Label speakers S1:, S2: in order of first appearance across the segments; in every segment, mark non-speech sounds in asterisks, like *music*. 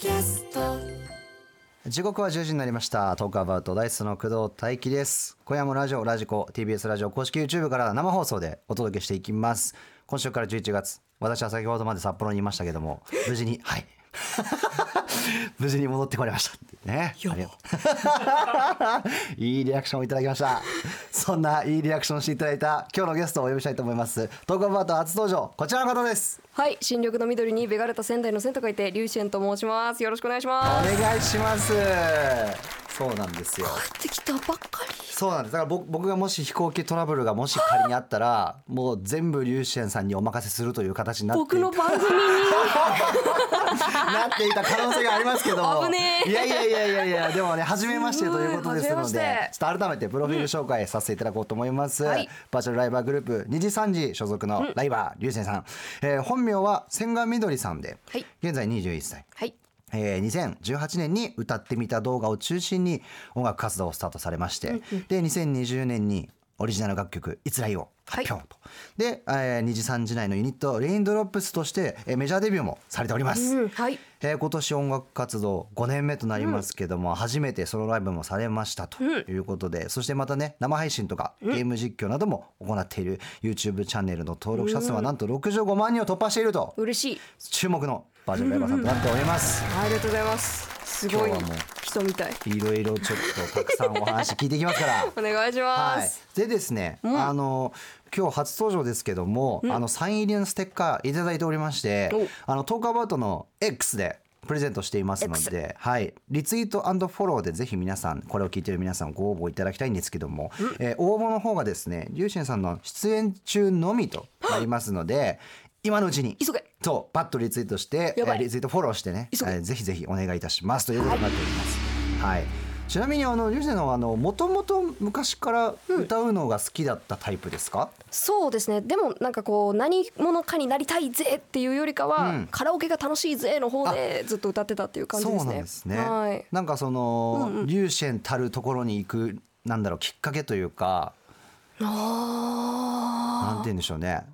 S1: キャスト。
S2: 時刻は10時になりました。トークアバウトダイスの工藤大輝です。今夜もラジオラジコ TBS ラジオ公式 YouTube から生放送でお届けしていきます。今週から11月私は先ほどまで札幌にいましたけども無事にはい *laughs* 無事に戻ってこれましたね。*laughs* いいリアクションをいただきました。そんないいリアクションしていただいた今日のゲストをお呼びしたいと思います。トークアバウト初登場こちらの方です。
S3: はい、新緑の緑にベガれた仙台の仙と書いて、リュウシェンと申します。よろしくお願いし
S2: お
S3: ます。
S2: 願いしますそうなんですよ。
S3: 帰ってきたばっかり。
S2: そうなんです。だから僕僕がもし飛行機トラブルがもし仮にあったらもう全部リュウシェンさんにお任せするという形になってい
S3: 僕の番組に。*laughs*
S2: なっていた可能性がありますけども。
S3: 危ねえ。
S2: いやいやいやいやいやでもね初めましてということですのでちょっと改めてプロフィール紹介させていただこうと思います、
S3: はい。
S2: バーチャルライバーグループ二次三次所属のライバーリュウシェンさん、えー本名は千賀みどりさんで、
S3: はい。
S2: 現在21歳。
S3: はい。
S2: えー2018年に歌ってみた動画を中心に音楽活動をスタートされまして、で2020年にオリジナル楽曲「イツライ」を発表と、で、えー、にじさんじ内のユニットレインドロップスとして、えーメジャーデビューもされております、
S3: うん、はい。
S2: えー今年音楽活動5年目となりますけども、初めてソロライブもされましたということで、そしてまたね生配信とかゲーム実況なども行っている YouTube チャンネルの登録者数はなんと65万人を突破していると。
S3: 嬉しい。
S2: 注目のバージョンーさんとなっております。
S3: ありがとうございます。すごい人みたい。
S2: いろいろちょっとたくさんお話聞いていきますから。*laughs*
S3: お願いし
S2: はい
S3: ます。、
S2: でですね、あの今日初登場ですけども、あのサイン入りのステッカーいただいておりまして
S3: お
S2: あのトークアバウトの X でプレゼントしていますので、はい、リツイートフォローでぜひ皆さんこれを聞いている皆さんご応募いただきたいんですけども、えー応募の方がですねリュウシェンさんの出演中のみとなりますので今のうちに
S3: 急げ
S2: そうパッとリツイートして
S3: やばい
S2: えーリツイートフォローしてね、
S3: 急げ
S2: えーぜひぜひお願いいたしますということになっております。はい。ちなみにあのリュウジェのあのもともと昔から歌うのが好きだったタイプですか？
S3: そうですね。でもなんかこう何者かになりたいぜっていうよりかは、
S2: うん
S3: カラオケが楽しいぜの方でずっと歌ってたっていう感じ
S2: そう
S3: ですね。
S2: なんですね。
S3: はい。
S2: なんかその、リュウシェンたるところに行くなんだろうきっかけというか、
S3: あ
S2: なんて言うんでしょうね。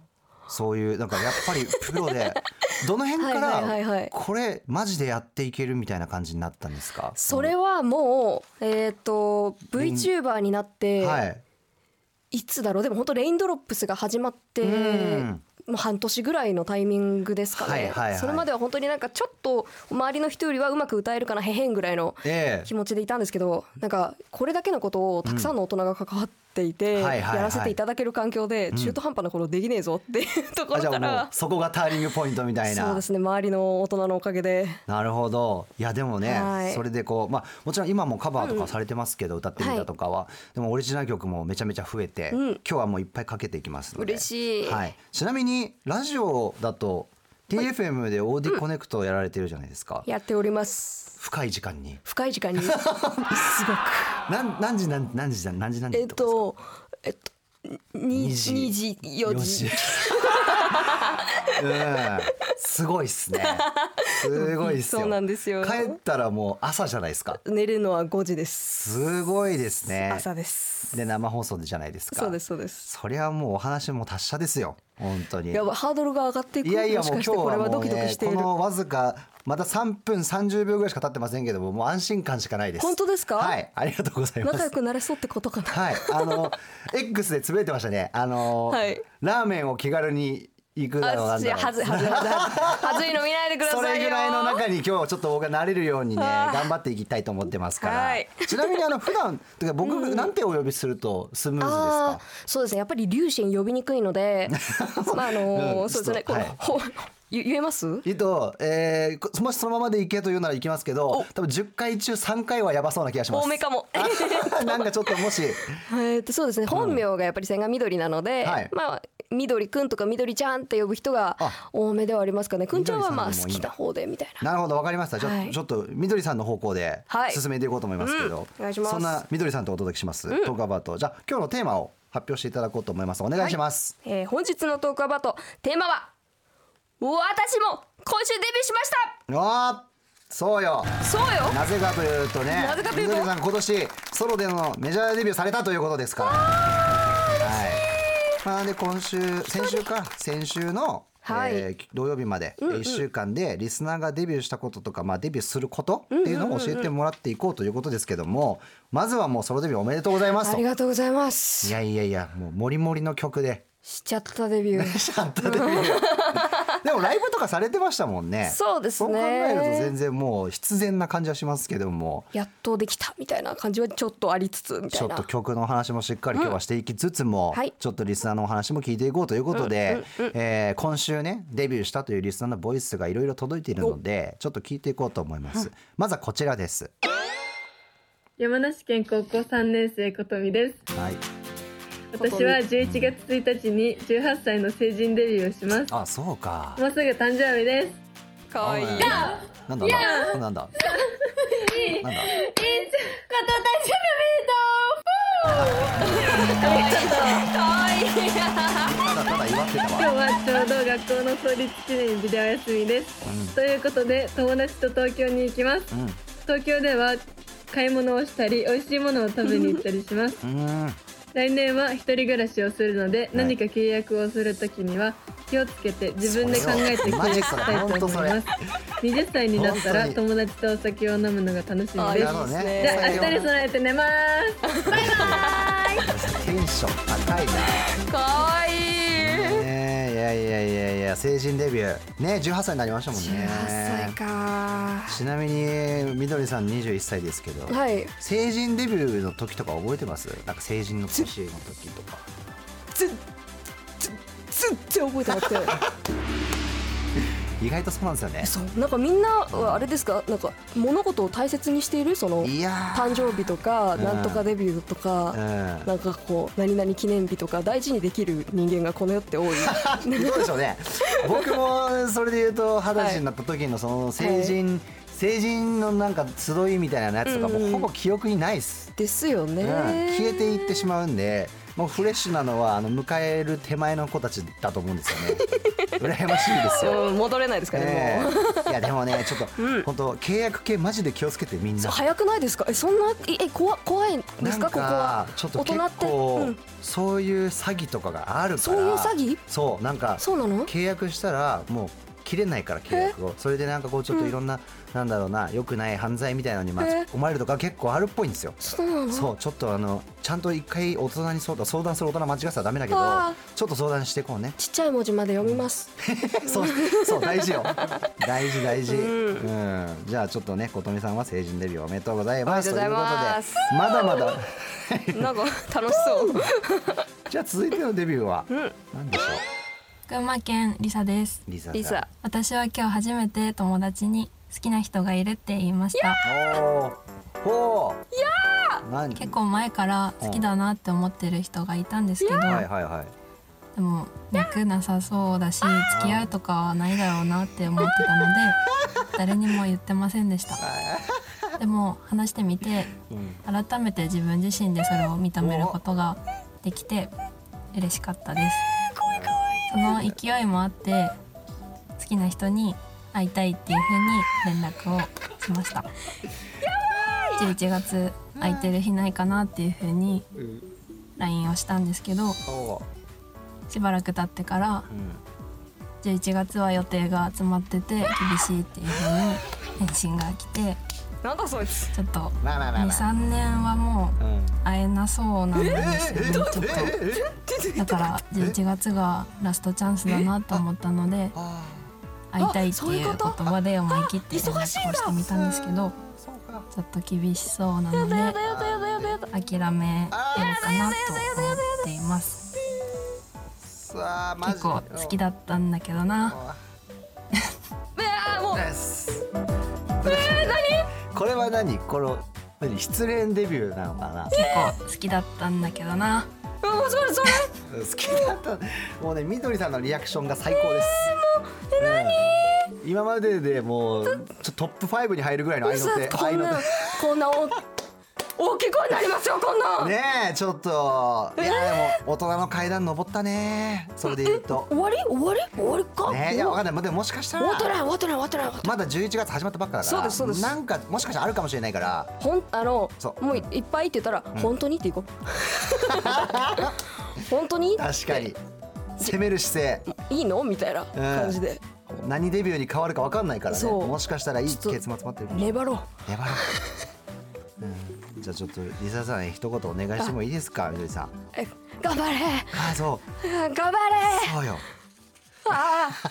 S2: そういうなんかやっぱりプロで *laughs* どの辺から
S3: い
S2: これマジでやっていけるみたいな感じになったんですか？
S3: それはもうえっ、と VTuber になって、
S2: はい。
S3: いつだろう？でも本当レインドロップスが始まって
S2: うん。
S3: もう半年ぐらいのタイミングですかね、
S2: はいはいはい。
S3: それまでは本当になんかちょっと周りの人よりはうまく歌えるかなへへんぐらいの
S2: ええ。
S3: 気持ちでいたんですけどなんかこれだけのことをたくさんの大人が関わっていて、
S2: はいはいはい。
S3: やらせていただける環境で中途半端なことできねえぞっていうところから、
S2: そこがターニングポイントみたいな。
S3: そうですね周りの大人のおかげで。
S2: なるほど。いやでもね、
S3: はい。
S2: それでこうまあもちろん今もカバーとかされてますけど、歌ってみたとかは、でもオリジナル曲もめちゃめちゃ増えて、
S3: うん。
S2: 今日はもういっぱいかけていきますので。
S3: 嬉しい。
S2: はい、ちなみにラジオだと TFM でオーディコネクトをやられてるじゃないですか、
S3: やっております。
S2: 深い時間に。
S3: 深い時間に。*laughs* すごく。
S2: 何何時何何時何時何時
S3: えっとえっと2時。2時4時。*laughs*
S2: うん。すごいっすね。すごいっすよ。
S3: そうなんですよ。
S2: 帰ったらもう朝じゃないですか。
S3: 寝るのは5時です。
S2: すごいですね。
S3: 朝です。
S2: で生放送でじゃないですか。
S3: そうですそうです。
S2: そりゃもうお話も達者ですよ本当に。
S3: やばいハードルが上がっていく
S2: いやいや
S3: もしかして
S2: もう今日は
S3: これはドキドキ
S2: ね
S3: している。
S2: このわずかまた3分30秒ぐらいしか経ってませんけどももう安心感しかないです。
S3: 本当ですか？
S2: はい。ありがとうございます。
S3: 仲良くなれそうってことかな。
S2: はい。あの X でつぶやいてましたね。あの、
S3: はい。
S2: ラーメンを気軽に行くだろうなん
S3: あ
S2: だろう
S3: はずはずはずはずいの見ないでくださいよ。
S2: それぐらいの中に今日ちょっと僕がなれるようにね頑張っていきたいと思ってますから、
S3: はい。
S2: ちなみにあの普段てか僕なんてお呼びするとスムーズです
S3: あ
S2: か
S3: ーそうですね。やっぱり粒子呼びにくいので *laughs* まああの
S2: うん
S3: そうですね。
S2: ちょっとはい。
S3: このほ言言えます？
S2: えっと、えーこもしそのままでいけというならいきますけど多分10回中3回はやばそうな気がします。
S3: 多めかも。
S2: なんかちょっともし。
S3: えっとそうですね。本名がやっぱり千賀緑なので、
S2: はい。
S3: まあ緑くんとか緑ちゃんって呼ぶ人が
S2: あ。
S3: 多めではありますかね。くんちゃんはまあ好きな方でみたいな。
S2: なるほどわかりました。ちょ,、
S3: はい。
S2: ちょっとみどりさんの方向で
S3: はい。
S2: 進めていこうと思いますけど、
S3: いします。
S2: そんなみどりさんとお届けします、トークアバウト。じゃあ今日のテーマを発表していただこうと思います。お願いします、
S3: えー本日のトークアバートテーマは私も今週デビューしまし
S2: あーそうよ。
S3: たそうよ。
S2: なぜかというとね
S3: なぜかというと？
S2: さん今年ソロでのメジャーデビューされたということですから。はい。まあで今週先週か。先週の
S3: はい。
S2: えー土曜日まで1週間でリスナーがデビューしたこととか、まあ、デビューすることっていうのを教えてもらっていこうということですけどもまずはもうソロデビューおめでとうございますと。
S3: あり
S2: い
S3: がとうございます。
S2: やいやいやもうモリモリの曲で
S3: しちゃったデビュー。*laughs*
S2: しちゃったデビュー。でもライブとかされてましたもんね。
S3: そうですね。
S2: そう考えると全然もう必然な感じはしますけども。
S3: やっとできたみたいな感じはちょっとありつつみたいな。
S2: ちょっと曲のお話もしっかり今日はしていきつつも、
S3: はい。
S2: ちょっとリスナーのお話も聞いていこうということで、えー今週ねデビューしたというリスナーのボイスがいろいろ届いているのでちょっと聞いていこうと思います、まずはこちらです。
S1: 山梨県高校3年生ことみです。
S2: はい
S1: 私は11月1日に18歳の成人デビューをします。
S2: あそうか。
S1: もうすぐ誕生日です。
S3: かわいい。
S2: なんだなんだ？なんだ？なんだ？
S3: かわいい
S2: ただただ祝ってた
S1: 今日
S2: わ
S1: はちょうど学校の創立記念日でお休みです、
S2: うん。
S1: ということで友達と東京に行きます。
S2: うん。
S1: 東京では買い物をしたり美味しいものを食べに行ったりします。
S2: うん
S1: 来年は一人暮らしをするので、何か契約をするときには気をつけて自分で考えて契約したいと思います。20歳になったら友達とお酒を飲むのが楽しみです。じゃあ明日に備えて寝ます。*laughs*
S2: テンション高いな成人デビュー。ね18歳になりましたもんね。
S3: 18歳か。
S2: ちなみにみどりさん21歳ですけど、
S3: はい。
S2: 成人デビューの時とか覚えてます？なんか成人の年の時とか。
S3: 全全然覚えてなくて
S2: 意外とそうなんですよね。
S3: そう。なんかみんなはあれですか？なんか物事を大切にしている？その誕生日とか
S2: うん。
S3: なんとかデビューとか
S2: うん。
S3: なんかこう何々記念日とか大事にできる人間がこの世って多い。*laughs*
S2: どうでしょうね。僕もそれで言うと二十歳になった時のその成人、成人のなんか集いみたいなやつとかもうほぼ記憶にないっす、
S3: ですよね、
S2: うん。消えていってしまうんでもうフレッシュなのはあの迎える手前の子たちだと思うんですよね。*laughs* 羨ましいですよ。
S3: うん戻れないですかね
S2: えいやでもねちょっと、本当契約系マジで気をつけてみんな。
S3: 早くないですか？えそんなええ怖怖いんですか？ここは
S2: ちょっと結
S3: 大人って？
S2: 構、
S3: うん。
S2: そういう詐欺とかがあるから。
S3: そういう詐欺？
S2: そうなんか
S3: そうなの？
S2: 契約したらもう切れないから契約を。それでなんかこうちょっといろんな、なんだろうな良くない犯罪みたいなのに巻き込まれるとか結構あるっぽいんですよ。
S3: そう
S2: ちょっとあのちゃんと一回大人に相談相談する大人間違ってたらダメだけど
S3: あ
S2: ちょっと相談していこうね。
S3: ちっちゃい文字まで読みます。*laughs*
S2: そうそう大事よ。*laughs* 大事大事、うん。じゃあちょっとね琴美さんは成人デビューおめでとうございます。
S3: とうござい
S2: うことでまだまだ。
S3: なんか楽しそう。*laughs*
S2: じゃあ続いてのデビューは
S3: ん。
S2: 何でしょ
S4: 群馬県リサです。
S2: うリサさん
S3: リサ。
S4: 私は今日初めて友達に好きな人がいるって言いました。
S2: おーほう。いや何？
S4: 結構前から好きだなって思ってる人がいたんですけど
S2: はいはいはい。
S4: でも脈なさそうだし付き合うとかはないだろうなって思ってたので *laughs* 誰にも言ってませんでした。でも話してみて
S2: うん。
S4: 改めて自分自身でそれを認めることができて嬉しかったですその勢いもあって好きな人に会いたいっていう風に連絡をしました。11月空いてる日ないかなっていう風に LINE をしたんですけどしばらく経ってから11月は予定が詰まってて厳しいっていう風に返信が来て
S3: なんだそいつ。
S4: ちょっと
S2: まあまあまあまあ。
S4: 23年はもう
S2: うん。
S4: 会えなそうなんですよねちょっと。だから11月がラストチャンスだなと思ったので
S2: あ
S4: 会いたいって
S3: そうい
S4: いうう
S3: こと
S4: 言葉で思い切って連絡をしてみたんですけど
S2: ーそうか
S4: ちょっと厳しそうなので
S3: やだやだやだやだやだ
S4: 諦めようかなと思っています
S2: さあマジ
S4: 結構好きだったんだけどな
S3: う
S2: ですこれは何？この何？失恋デビューなのかな？
S4: 結構好きだったんだけどな。
S3: うんもうそれそれ
S2: 好きだった。もうねみどりさんのリアクションが最高です。うん。今まででもうちょっとトップ5に入るぐらいの愛の手。
S3: こんな
S2: 愛の手。
S3: こんな大大きい声になりますよこんな。
S2: ねえちょっと。いやでも大人の階段登ったね。それで言うと。
S3: 終わり？終わり？終わりか？
S2: ねえいやわかんない。まあでももしかしたら。
S3: 終わってない終わってない終わってない。
S2: まだ11月始まったばっかだから。
S3: そうですそうです。
S2: なんかもしかしたらあるかもしれないから。
S3: ほんあの
S2: そう。
S3: もういいっぱいって言ったら、本当にっていこう。*laughs* 本当に？
S2: 確かに。攻める姿
S3: いいの？みたいな感じで。
S2: 勢何デビューに変わるか分かんないからね。もしかしたらいい結末待ってる
S3: 粘ろう。
S2: 粘ろう、うん、じゃあちょっとリサさん一言お願いしてもいいですか？みどりさん。
S3: え頑張れ。
S2: あそう。
S3: 頑張れ。
S2: そうよ。
S3: あ *laughs*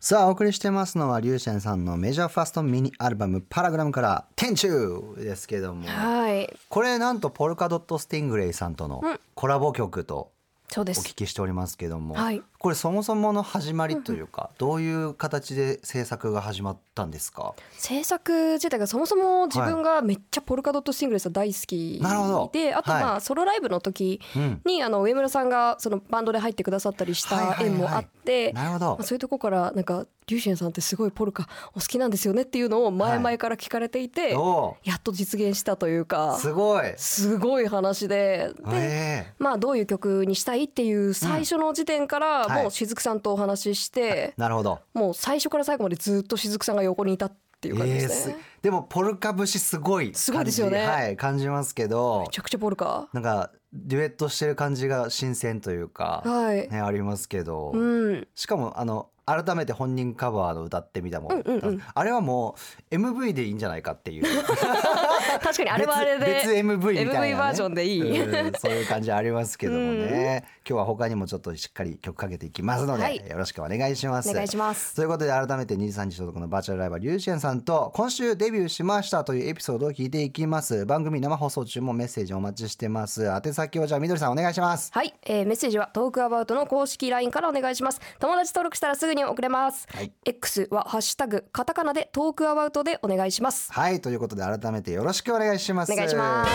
S2: さあお送りしてますのはリュウシェンさんのメジャーファーストミニアルバム「パラグラム」から「天中」ですけども。
S3: ーはい。
S2: これなんとポルカドット・スティングレイさんとのコラボ曲とお聞きしておりますけども、
S3: はい
S2: これそもそもの始まりというか、どういう形で制作が始まったんですか？
S3: 制作自体がそもそも自分がめっちゃポルカドットシングルス大好き
S2: なるほど。
S3: であとま
S2: はい。
S3: あソロライブの時
S2: うん。
S3: にあの上村さんがそのバンドで入ってくださったりした縁もあって
S2: なるほど。
S3: まあそういうとこからなんかリュウシェンさんってすごいポルカお好きなんですよねっていうのを前々から聞かれていて
S2: お
S3: やっと実現したというか
S2: ーすごい。
S3: すごい話でで
S2: え。
S3: まあどういう曲にしたいっていう最初の時点から
S2: はい
S3: もう雫さんとお話しして
S2: ー *laughs* なるほど
S3: もう最初から最後までずっと雫さんが横にいたっていう感じ
S2: えー
S3: ですね
S2: す。でもポルカ節すごい
S3: すごいですよね
S2: はい感じますけど
S3: めちゃくちゃポルカ。
S2: なんかデュエットしてる感じが新鮮というか、
S3: はい。
S2: ね、ありますけど、
S3: うん。
S2: しかもあの改めて本人カバーの歌ってみたもん、
S3: うんうんうん。
S2: あれはもう MV でいいんじゃないかっていう。*laughs*
S3: 確かにあれはあれで
S2: 別別 MV みたいな、ね、
S3: MV バージョンでいい。
S2: うんそういう感じありますけどもね、*laughs* 今日は他にもちょっとしっかり曲かけていきますので、
S3: はい。
S2: よろしくお願いします。
S3: お願いします。
S2: ということで改めて23日所属のバーチャルライバーリュウシエンさんと今週デビューしましたというエピソードを聞いていきます。番組生放送中もメッセージお待ちしてます。宛先をじゃあみどりさんお願いします。
S3: はい、えー、メッセージはトークアバウトの公式 LINE からお願いします。友達登録したらすぐに送れます、
S2: はい。
S3: X はハッシュタグカタカナでトークアバウトでお願いします。
S2: はい。ということで改めてよろしくお願いします。
S3: お願いします。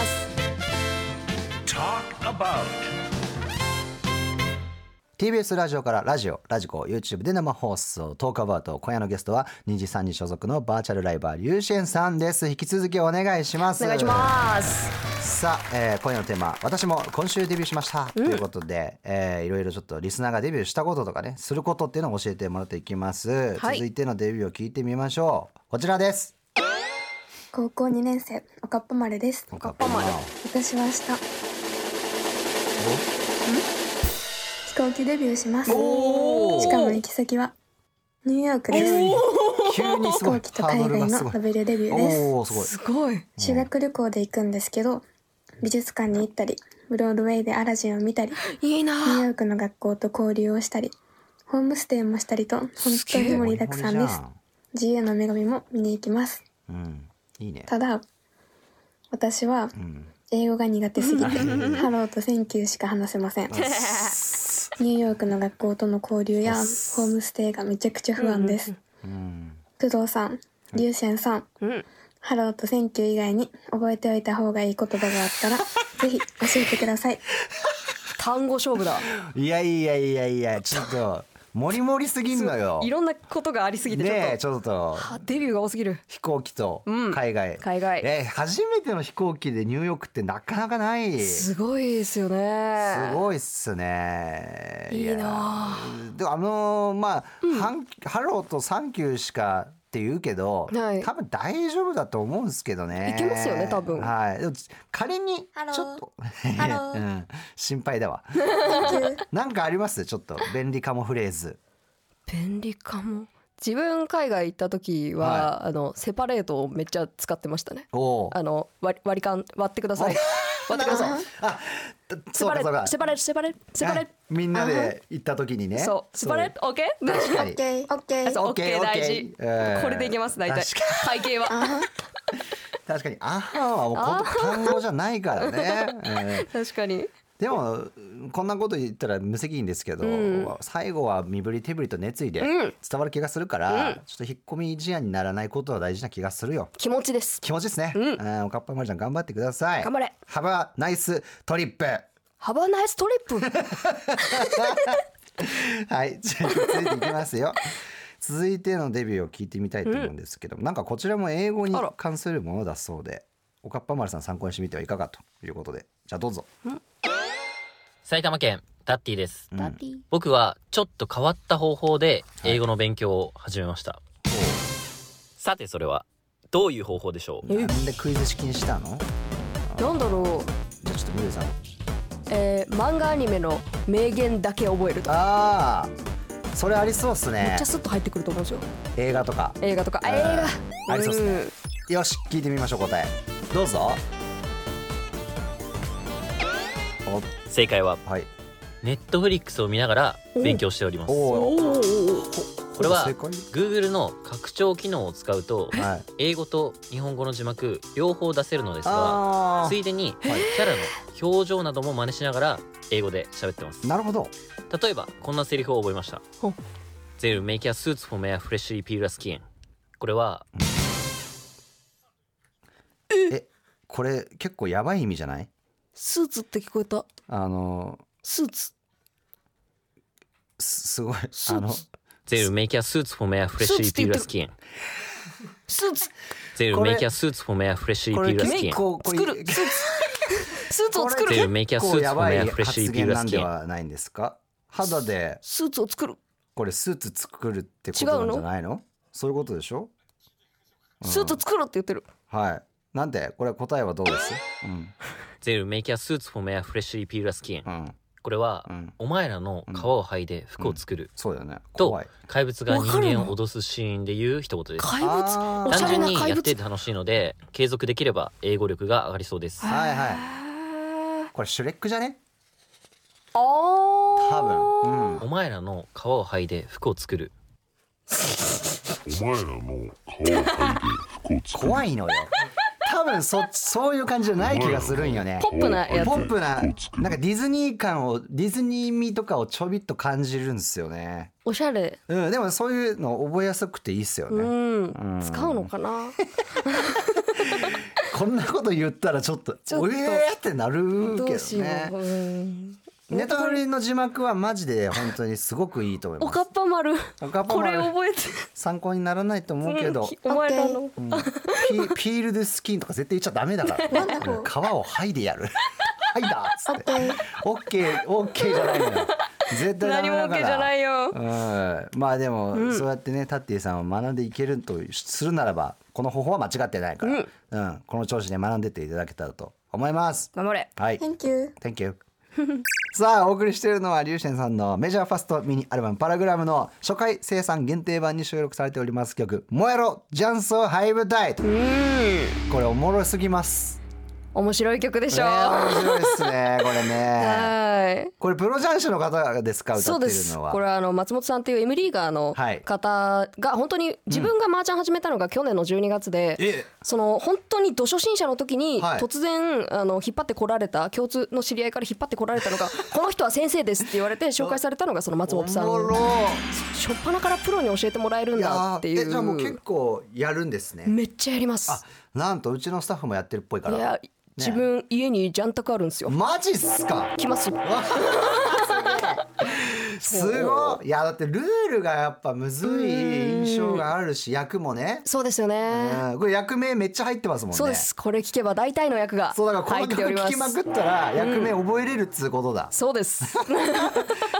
S5: Talk about.
S2: TBS ラジオからラジオラジコ YouTube で生放送トークアバウト今夜のゲストは2時3時所属のバーチャルライバーリュウシエンさんです。引き続きお願いします。
S3: お願いします。
S2: さあ、えー今夜のテーマ私も今週デビューしました、ということで、えーいろいろちょっとリスナーがデビューしたこととかねすることっていうのを教えてもらっていきます、
S3: はい。
S2: 続いてのデビューを聞いてみましょう。こちらです。
S6: 高校2年生おかっぱまるです。
S2: おか
S3: っぱ丸。
S6: 私は明日飛行機デビューします。
S2: お
S6: しかも行き先はニューヨークです。
S2: 急にすごい
S6: 飛行機と海外のラベルデビューです。
S2: すごい。
S3: すごい。
S6: 修学旅行で行くんですけど美術館に行ったりブロードウェイでアラジンを見たり
S3: いい
S6: ニュー
S3: な
S6: ヨークの学校と交流をしたりホームステイもしたりと本当に盛りだくさんです。自由の女神も見に行きます。
S2: うん。いいね。
S6: ただ私は
S2: うん。
S6: 英語が苦手すぎてハローとセンキューしか話せませんニューヨークの学校との交流やホームステイがめちゃくちゃ不安です。
S2: うん。
S6: 工藤さんリュウシェンさん。ハローとセンキュー以外に覚えておいた方がいい言葉があったら *laughs* ぜひ教えてください。
S3: 単語勝負だ。
S2: いやいやいやいやちょっとモリモリすぎんのよ。
S3: いろんなことがありすぎてちょっと、
S2: ねえちょっと。
S3: はデビューが多すぎる。
S2: 飛行機と
S3: うん。
S2: 海外、
S3: 海外。
S2: え初めての飛行機でニューヨークってなかなかない。す
S3: すごいですよね。
S2: ごいっすね。
S3: いいな
S2: やでもあのーまあ、ハンハローとサンキューしかって言うけど、
S3: はい。
S2: 多分大丈夫だと思うんですけどね。
S3: いけますよね多分。
S2: はい。でも仮にちょっと *laughs* うん、心配だわ。*laughs* なんかあります？ちょっと便利カモフレーズ。
S3: 便利かも？自分海外行った時は、
S2: は
S3: あのセパレートをめっちゃ使ってましたね。
S2: おお
S3: あの割割り勘割ってください割ってください。
S2: あ
S3: セパレ
S2: そうかそうか。
S3: ートセパレセパレセパレ
S2: みんなで行った時にね。
S3: トそう。セパレオッケー
S2: 確かに。
S6: オッケーオッケー
S3: そうオッ
S2: ケー
S3: 大事。これでいけます大体。
S2: 確か
S3: 会計は。
S2: 確かに「あは」はもう単語じゃないからね、え *laughs* ー
S3: 確かに
S2: でもこんなこと言ったら無責任ですけど、
S3: うん。
S2: 最後は身振り手振りと熱意で
S3: うん。
S2: 伝わる気がするから、
S3: うん。
S2: ちょっと引っ込み思案にならないことは大事な気がするよ。
S3: 気持ちです。
S2: 気持ちですね、
S3: うん。
S2: んおかっぱまるちゃん頑張ってください。
S3: 頑張れ。
S2: ハバナイストリップ。
S3: ハバナイストリップ。*laughs*
S2: はい、じゃあ続いていきますよ。続いてのデビューを聞いてみたいと思うんですけども、なんかこちらも英語に関するものだそうで、おかっぱ丸さん参考にしてみてはいかがということで、じゃあどうぞ。
S7: 埼玉県ダディです。
S2: うん。
S3: ダディ。
S7: 僕はちょっと変わった方法で英語の勉強を始めました。さてそれはどういう方法でしょう？
S3: え？
S2: なんでクイズ式にしたの？
S3: なんだろ
S2: じゃあちょっとみどりさん。
S3: えー、漫画アニメの名言だけ覚えると。か
S2: ああそれありそうっすね。
S3: めっちゃスッと入ってくると思うんですよ。
S2: 映画とか。
S3: 映画とか。映画。
S2: ありそうっすね。
S3: ん。
S2: よし聞いてみましょう答え。どうぞ
S7: 正解は
S2: おはい。
S7: ネットフリックスを見ながら勉強しております。
S2: おお
S3: おお
S7: これは
S2: 正解。
S7: Google の拡張機能を使うと
S2: はい。
S7: 英語と日本語の字幕両方出せるのですが
S2: あ
S7: ついでにキャラの表情なども真似しながら英語で喋ってます。
S2: あなるほど。
S7: 例えばこんなセリフを覚えました。
S3: ほう。
S7: They'll make a suits for my freshly peeled skin これは
S2: えこれ結構やばい意味じゃない？
S3: スーツって聞こえた。
S2: あの
S3: スーツ。
S2: すすごい
S3: スーツ。
S2: あの
S7: They'll make a suits for my freshly
S3: スーツって言
S7: peeled
S3: って
S7: skin
S3: スーツ。
S7: They'll
S2: これ
S7: make a suits for my freshly
S2: これ
S7: peeled
S2: 結
S7: skin
S2: 構これ
S3: 作る。*laughs* スーツ。スーツを作る。
S2: これ
S7: They'll make a
S2: 結構
S7: suits
S2: や
S7: for
S2: ば
S7: my
S2: い
S7: freshly
S2: 発言
S7: peeled
S2: なんで
S7: skin
S2: はないんですか？肌で。
S3: スーツを作る。
S2: これスーツ作るってことなんじゃないの？そういうことでしょ？
S3: スーツ作るって言ってる。
S2: はい。なんで？これ答えはどうです？うん
S7: They'll make a suits for my freshly peeled skin
S2: うん。
S7: これは
S2: うん。
S7: お前らの皮を剥いで服を作る。
S2: そうだよね。
S7: と
S2: 怖い。
S7: 怪物が人間を脅すシーンで言う一言です。
S3: 怪物？
S2: あー。
S3: おしゃ
S7: 単純に
S3: れな怪物。
S7: やってて楽しいので継続できれば英語力が上がりそうです。
S2: はいはい。
S3: あ
S2: これシュレックじゃね？
S3: あ
S2: 多分。うん。
S7: お前らの皮を剥いで服を作る。
S5: お前らの顔を嗅いで服を作る。
S2: 怖いのよ。多分そそういう感じじゃない気がするんよね。
S3: ポップなやつ。
S2: ポップななんかディズニー感をディズニー味とかをちょびっと感じるんですよね
S3: おしゃれ
S2: うんでもそういうの覚えやすくていいっすよ
S3: う
S2: ね、
S3: ん使うのかな
S2: こんなこと言ったらちょっと
S3: ちょっと
S2: おえーってなるけど
S3: どうしよ
S2: ね
S3: ううん
S2: ネタフリの字幕はマジで本当にすごくいいと思い
S3: おか
S2: ます
S3: っぱ丸。
S2: おかっぱ
S3: これ
S2: 丸
S3: 覚えて。
S2: 参考にならないと思うけど、
S3: お前らの。
S2: うん。ピピールドスキンとか絶対言っちゃダメだから。う。ん。皮を剥いでやる。*laughs* 剥いだっつって。オッケーオッケーじゃないのよ。絶対ダメ
S3: 何も
S2: だから。
S3: OK じゃないよ。
S2: うん、まあでも、そうやってねタッティさんを学んでいけるとするならばこの方法は間違ってないから、うん。この調子で学んでっていただけたらと思います。
S3: 頑張れ。
S2: はい。
S6: Thank you
S2: Thank you *laughs* さあお送りしているのはリュウシェンさんのメジャーファストミニアルバム「パラグラム」の初回生産限定版に収録されております曲「燃えろジャンソーハイブタイト」これおもろすぎます。
S3: 面白い曲でしょ。
S2: ね面白いですねこれね *laughs*
S3: はい
S2: これプロ雀士の方がですか歌
S3: そう
S2: って
S3: です。
S2: るのは
S3: これはあの松本さんっていう M リーガーの
S2: はい。
S3: 方が本当に自分が麻雀始めたのが去年の12月で、
S2: え
S3: その本当にど初心者の時に
S2: はい。
S3: 突然あの引っ張ってこられた共通の知り合いから引っ張ってこられたのが *laughs* この人は先生ですって言われて紹介されたのがその松本さん。
S2: おもろ。
S3: 初っ端からプロに教えてもらえるんだってい
S2: ーえじゃあもう結
S3: う
S2: 構やるんですね。
S3: めっちゃやります。
S2: あなんとうちのスタッフもやってるっぽいから。
S3: いや自分家にジャンタクあるんですよ。
S2: マジっすか？
S3: 来ます。
S2: すごい。いやだってルールがやっぱむずい印象があるし役もね。
S3: そうですよね。
S2: うん。これ役名めっちゃ入ってますもんね。
S3: そうです。これ聞けば大体の役が
S2: そうだから
S3: 入
S2: この曲
S3: っております。
S2: 聴きまくったら役名覚えれるっつうことだ、
S3: そうです。*laughs*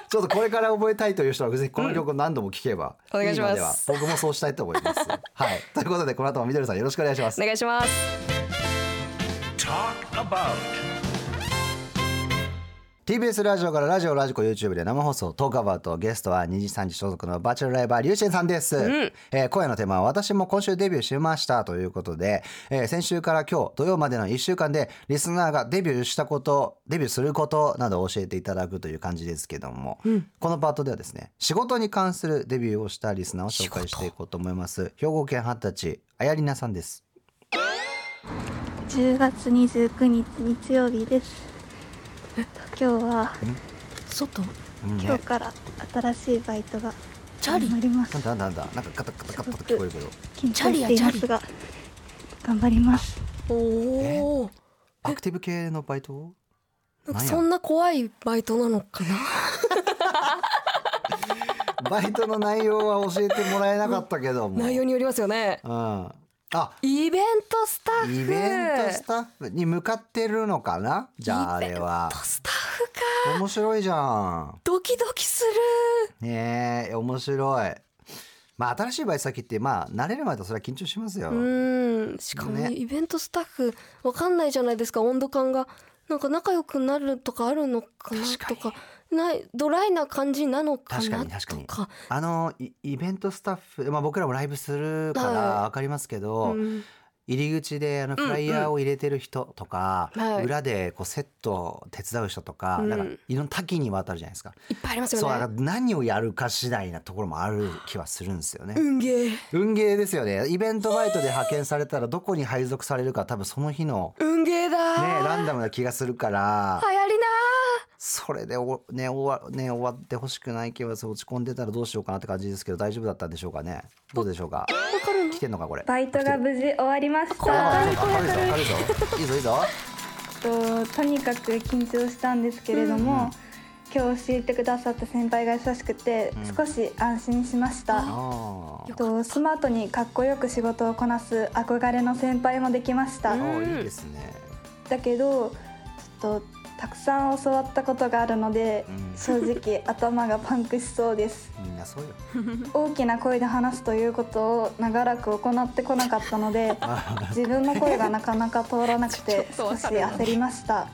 S2: ちょっとこれから覚えたいという人はぜひこの曲を何度も聴けば
S3: お願いします。
S2: のでは僕もそうしたいと思います。はい。ということでこの後もみどりさんよろしくお願いします。
S3: お願いします
S5: Talk about.
S2: TBS ラジオからラジオラジコ YouTube で生放送トークアバウトゲストは2時3時所属のバーチャルライバーリュウシェンさんです、えー今夜のテーマは私も今週デビューしましたということで、えー先週から今日土曜までの1週間でリスナーがデビューしたことデビューすることなどを教えていただくという感じですけども、このパートではですね仕事に関するデビューをしたリスナーを紹介していこうと思います。兵庫県二十歳あやりなさんです
S8: 10月29日日曜日です。今日は
S3: 外？
S8: 今日から新しいバイトが
S3: チャリ？
S8: 始まります。
S2: なんだなんだ。なんだなんかカタカタカタカタ聞こえるけど。
S8: 緊張していますが頑張ります。
S3: おお
S2: アクティブ系のバイト？
S3: なんかそんな怖いバイトなのかな？*laughs*
S2: バイトの内容は教えてもらえなかったけども。
S3: 内容によりますよね。
S2: うん。あ、
S3: イベントスタッフ。
S2: イベントスタッフに向かってるのかな？じゃああれは。
S3: スタッフか。
S2: 面白いじゃん。
S3: ドキドキする。
S2: ねえ、面白い。まあ新しいバイト先ってまあ慣れるまでとそれは緊張しますよ。
S3: うん。しかも
S2: ね。
S3: イベントスタッフわかんないじゃないですか。温度感が。なんか仲良くなるとかあるのかなとかないドライな感じなのか
S2: 確か
S3: な
S2: に確かに。
S3: とか。
S2: あのイイベントスタッフ、まあ、僕らもライブするから
S3: はい
S2: 分かりますけど、
S3: うん。
S2: 入り口であのフライヤーを入れてる人とか、
S3: はい。
S2: 裏でこうセットを手伝う人とか、
S3: うん。
S2: なんかいろんな多岐にわたるじゃないですか。
S3: いっぱいあります
S2: そう
S3: よね。
S2: だから何をやるか次第なところもある気はするんですよね。
S3: 運ゲー。
S2: 運ゲーですよね。イベントバイトで派遣されたらどこに配属されるか多分その日の
S3: 運ゲーだ
S2: ね
S3: ー
S2: ランダムな気がするから。
S3: 流行りな
S2: それでお、ね、終わね終わってほしくないけど落ち込んでたらどうしようかなって感じですけど大丈夫だったんでしょうかね。どうでしょうか？来てんのかこれ。
S6: バイトが無事終わりました。
S2: いぞ明るいぞいいぞ。
S6: ととにかく緊張したんですけれども、今日教えてくださった先輩が優しくて、
S2: うん。
S6: 少し安心しました、
S2: あー。
S6: とスマートにかっこよく仕事をこなす憧れの先輩もできました、
S2: いいですね。
S6: だけどちょっとたくさん教わったことがあるので、
S2: うん。
S6: 正直頭がパンクしそうです。
S2: みんなそうよ。*laughs*
S6: 大きな声で話すということを長らく行ってこなかったので *laughs* 自分の声がなかなか通らなくて *laughs*
S3: ちょっと
S6: 少し焦りました。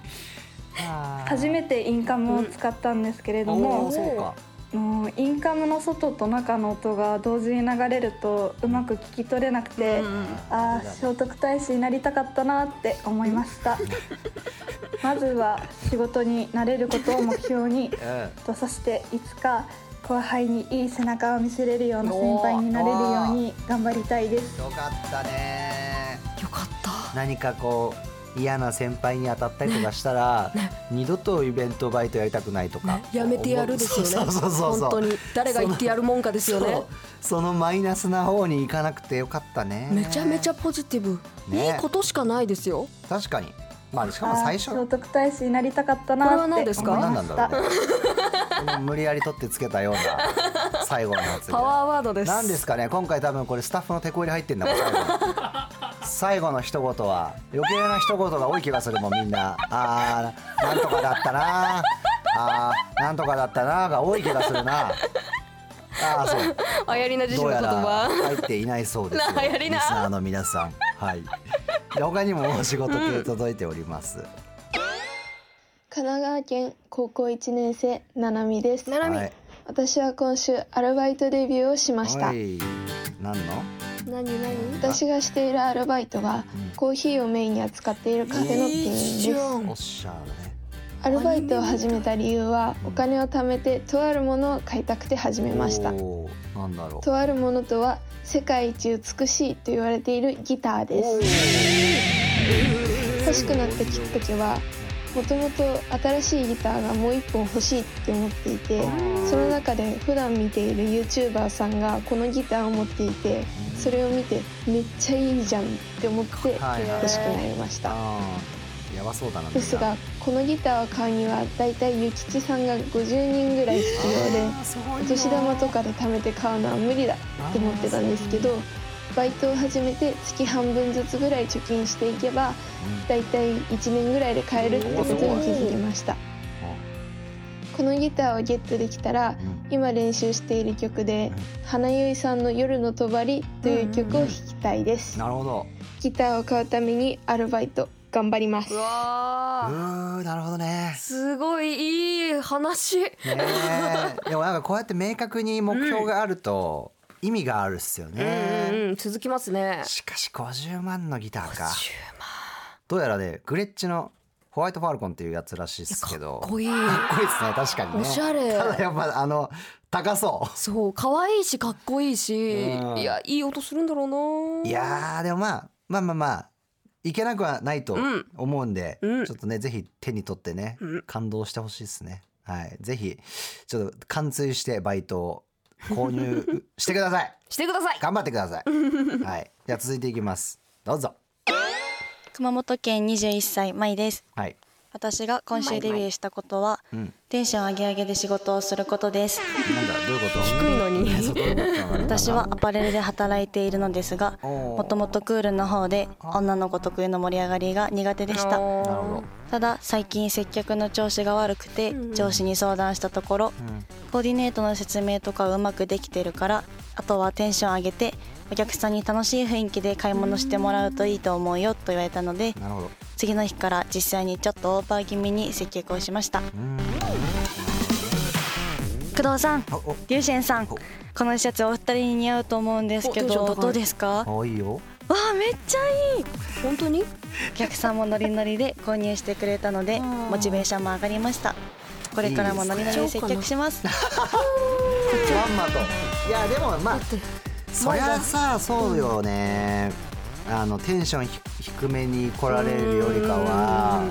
S6: 初めてインカムを使ったんですけれど
S2: お
S6: も
S2: ー、そうか
S6: もうインカムの外と中の音が同時に流れるとうまく聞き取れなくて、ああ聖徳太子になりたかったなって思いました。*laughs* まずは仕事に慣れることを目標に
S2: うん *laughs*
S6: とそしていつか後輩にいい背中を見せれるような先輩になれるように頑張りたいです。
S2: よかったね。
S3: よかった。
S2: 何かこう嫌な先輩に当たったりとかしたら、*laughs* 二度とイベントバイトやりたくないとか、
S3: やめてやるですよね。*laughs*
S2: そうそうそうそう。
S3: 本当に。誰が言ってやるもんかですよね。
S2: そのマイナスな方に行かなくてよかったね。
S3: めちゃめちゃポジティブ、
S2: ね。
S3: いいことしかないですよ。
S2: 確かにまあしかも
S6: あ
S2: 最初
S6: ー聖徳太子になりたかった
S3: これは
S6: なって
S3: 何ですか？
S6: 思い
S2: 何
S6: ました。
S2: なんだろうね。この無理やり取ってつけたような最後のやつで。
S3: パワーワードです。
S2: 何ですかね？今回多分これスタッフの手こ入れ入ってんだもん。最後に最後の一言は余計な一言が多い気がするもんみんな。あーなんとかだったな。あーなんとかだったなが多い気がするなあーそう。*laughs*
S3: 流行りな自身の言葉。
S2: 入っていないそうですよ。
S3: な *laughs* 流行りな。
S2: リスナーの皆さん。はい。で他にもお仕事系届いております、
S9: 神奈川県高校1年生ななみです。
S3: ななみ
S2: はい。
S9: 私は今週アルバイトデビューをしました。
S2: はい。何の？
S3: 何何？
S9: 私がしているアルバイトはコーヒーをメインに扱っているカフェの店員です。
S2: おっしゃるね
S9: アルバイトを始めた理由はお金を貯めてとあるものを買いたくて始めました。
S2: なんだろう。
S9: とあるものとは世界一美しいと言われているギターです。欲しくなったきっかけはもともと新しいギターがもう一本欲しいって思っていてその中で普段見ている YouTuber さんがこのギターを持っていてそれを見てめっちゃいいじゃんって思って
S2: はいはい
S9: 欲しくなりました。
S2: あーやばそうだな。
S9: ですがこのギターを買うにはだいたい諭吉さんが50人ぐらい必要でお年玉とかで貯めて買うのは無理だって思ってたんですけどバイトを始めて月半分ずつぐらい貯金していけばだいたい1年ぐらいで買えるってことに気づきました。このギターをゲットできたら今練習している曲で花結さんの「夜のとばり」という曲を弾きたいです。ギターを買うためにアルバイト頑張ります。
S3: うわ
S2: う
S3: ー
S2: ーなるほどね。
S3: すごいいい話。
S2: ねえ。でもなんかこうやって明確に目標があると意味があるっすよ
S3: うん
S2: ね、
S3: うん続きますね。
S2: しかし50万のギターか。
S3: 10万。
S2: どうやらねグレッチのホワイトファルコンっていうやつらしいですけど。
S3: かっこいい。
S2: かっこいいですね確かにね。
S3: おしゃれ。
S2: ただやっぱあの高そ
S3: そう可愛いしかっこいいし。
S2: うん。
S3: いやいい音するんだろうな。い
S2: いやーでもまあまあまあまあいけなくはないと
S3: うん。
S2: 思うんで、
S3: うん。
S2: ちょっとねぜひ手に取ってね、
S3: うん。
S2: 感動してほしいですね。はい。ぜひちょっと貫通してバイトを購入してください。*laughs*
S3: してください。
S2: 頑張ってください。*laughs* はい。じゃあ続いていきます。どうぞ。
S10: 熊本県21歳まいです。
S2: はい
S10: 私が今週デビューしたことは
S2: うん。
S10: テンション上げ上げで仕事をすることです。
S2: なんだどういうこと？
S3: 低いのに。
S10: 私はアパレルで働いているのですが
S2: おー。
S10: もともとクールな方で女の子特有の盛り上がりが苦手でした。
S2: なるほ
S10: ただ最近接客の調子が悪くて上司に相談したところ
S2: ど、うん。
S10: コーディネートの説明とかうまくできてるからあとはテンション上げてお客さんに楽しい雰囲気で買い物してもらうといいと思うよと言われたので
S2: なるほど。
S10: 次の日から実際にちょっとオーバー気味に接客をしました。工藤さんリュウシェンさんこのシャツお二人に似合うと思うんですけどどうですか？
S2: あいいよ。
S10: わあめっちゃいい。
S3: 本当に？
S10: お客さんもノリノリで購入してくれたのでモチベーションも上がりました。これからもノリノリで接客します。*laughs*
S2: まんまと。いやでもまあそりゃさそうよね。あのテンションひ低めに来られるよりかは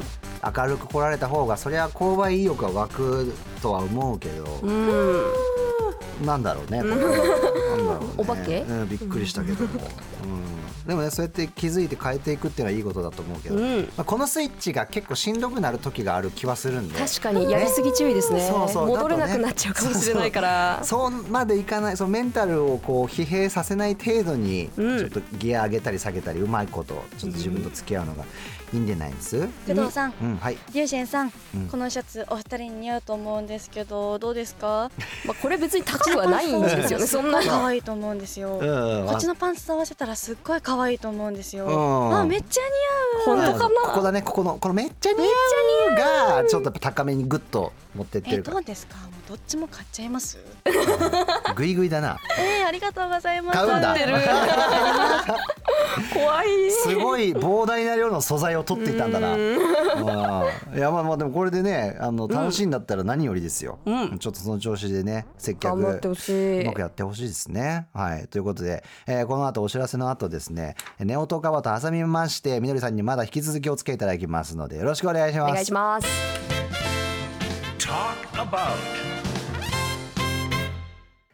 S2: 明るく来られた方がそりゃ購買意欲は湧くとは思うけど。
S3: うん。
S2: なんだろうねこれ *laughs* なんだろうね。
S3: お化け？
S2: うん、びっくりしたけども、うん、でもねそうやって気づいて変えていくっていうのはいいことだと思うけど、
S3: うん。
S2: まあ、このスイッチが結構しんどくなる時がある気はするんで。
S3: 確かにやりすぎ注意ですね。
S2: そうそう。
S3: 戻れなくなっちゃうかもしれないから。
S2: そうそうまでいかないそのメンタルをこう疲弊させない程度にちょっとギア上げたり下げたりうまいことちょっと自分と付き合うのがいいんじゃないです？
S10: 工藤さん。
S2: うんはい。
S10: リュウシェンさん、
S2: うん。
S10: このシャツお二人に似合うと思うんですけどどうですか？
S3: まあこれ別に立ちはないんですよねそんな
S10: 可愛いと思うんですよ、
S2: うん。
S10: こっちのパンツと合わせたらすっごい可愛いと思うんですよ、
S2: うん。
S10: あめっちゃ似合う。
S3: 本当かな？
S2: ここだねここのこのめっちゃ似合うがちょっとやっぱ高めにグッと持ってって
S10: え
S2: るか
S10: どうですか？どっちも買っちゃいます？
S2: らグイグイだな。
S10: えー、ありがとうございます。
S2: 買うんだ。
S10: 買ってる。
S3: 怖い。
S2: すごい膨大な量の素材を取っていたんだな。うん。いやまあまあでもこれでねあの楽しいんだったら何よりですよ。
S3: うん。
S2: ちょっとその調子でね接客
S3: 頑張ってほしい。う
S2: まくやってほしいですね。はい。ということで、えーこの後お知らせの後ですねネオトカバと挟みましてみどりさんにまだ引き続きお付き合いいただきますのでよろしくお願いします。
S3: お願いします
S5: Talk about.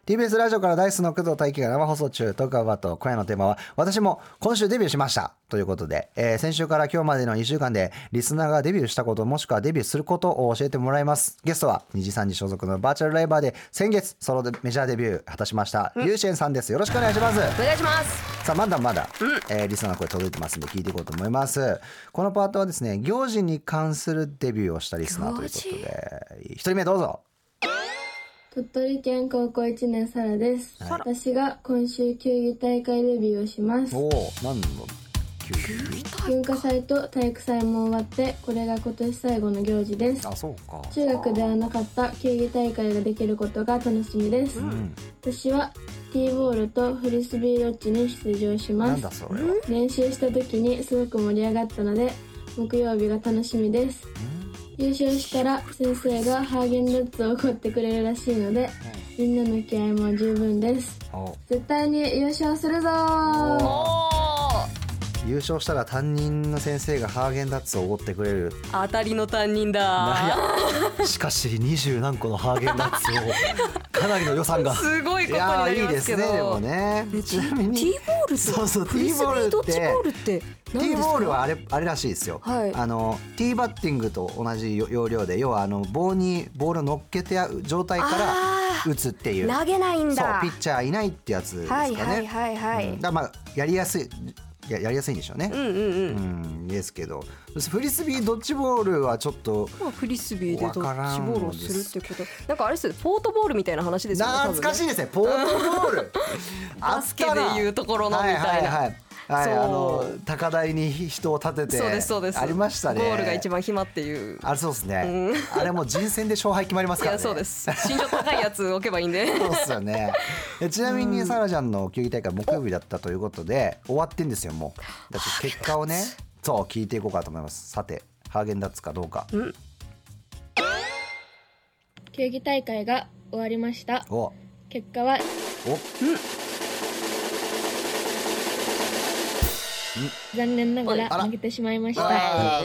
S2: TBS ラジオからダイスの工藤大輝が生放送中トークアバート今夜のテーマは私も今週デビューしましたということで、えー先週から今日までの2週間でリスナーがデビューしたこともしくはデビューすることを教えてもらいます。ゲストは二次三次所属のバーチャルライバーで先月ソロでメジャーデビュー果たしましたリュウシェンさんです。よろしくお願いします。
S3: お願いします。
S2: さあまだまだ、えーリスナーの声届いてますんで聞いていこうと思います。このパートはですね行事に関するデビューをしたリスナーということで一人目どうぞ
S11: 鳥取県高校1年サラです、私が今週球技大会デビューをします。
S2: おお何の？
S11: 文化祭と体育祭も終わってこれが今年最後の行事です。
S2: あそうか。
S11: 中学ではなかった球技大会ができることが楽しみです、私はティーボールとフリスビーロッチに出場します。
S2: なんだそれは。
S11: 練習した時にすごく盛り上がったので木曜日が楽しみです優勝したら先生がハーゲンダッツを怒ってくれるらしいのでみんなの気合も十分です。
S2: お。
S11: 絶対に優勝するぞー
S2: 優勝したら担任の先生がハーゲンダッツをおごってくれる。
S3: 当たりの担任だ。
S2: しかし二十何個のハーゲンダッツを。かなりの予算が。
S3: すごいことになりますけど。
S2: いいいですねでもね。ちなみに
S3: ティーボール
S2: そうそうティーボールって
S3: ードッジボールって
S2: ティーボールはあれあれらしいですよ、
S3: はい。
S2: あのティーバッティングと同じ要領で要はあの棒にボールを乗っけてある状態から打つっていう。
S3: 投げないんだ。
S2: ピッチャーいないってやつですかね、
S3: はいはいはいはい。
S2: うん。だからまあやりやすいややりやすいんでしょうね、
S3: うんうんうん。
S2: うんですけど。フリスビードッジボールはちょっと
S3: まあフリスビーでドッジボールをするってこと。なんかあれですよポートボールみたいな話ですよね多分
S2: 懐かしいですねポートボール。*laughs*
S3: バスケでいうところのみたいな。
S2: はいはいはいはい、あの高台に人を立てて
S3: そうですそうです。
S2: ありましたね。
S3: ゴールが一番暇っていう。
S2: あれそうですね、あれもう人選で勝敗決まりますからね。
S3: いやそうです。身長高いやつ置けばいいんで。
S2: そうっすよね。えちなみにサラちゃんの球技大会木曜日だったということで終わってんですよもう。だって結果をねそう聞いていこうかと思います。さてハーゲンダッツかどうか。
S11: 球技大会が終わりました。
S2: お。
S11: 結果は
S2: お
S11: 残念なが
S2: あら。
S11: ら負けてしまいました。
S2: あ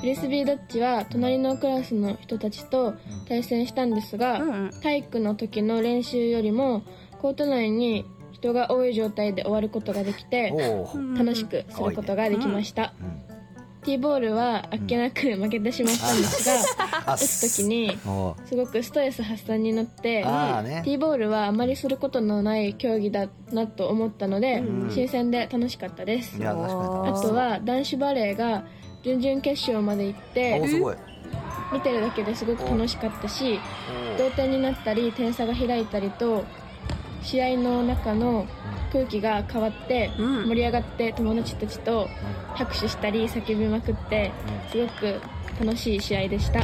S11: フリスビードッジは隣のクラスの人たちと対戦したんですが、体育の時の練習よりもコート内に人が多い状態で終わることができて楽しくすることができました、ティーボールはあっけなく負けてしまったんですが、打つ時に
S2: お
S11: すごくストレス発散になって、ティーボールはあまりすることのない競技だなと思ったので、
S2: うん。
S11: 新鮮で楽しかったです。あとは男子バレーが準々決勝まで行って見てるだけですごく楽しかったし同点になったり点差が開いたりと試合の中の空気が変わって盛り上がって友達たちと拍手したり叫びまくってすごく楽しい試合でした。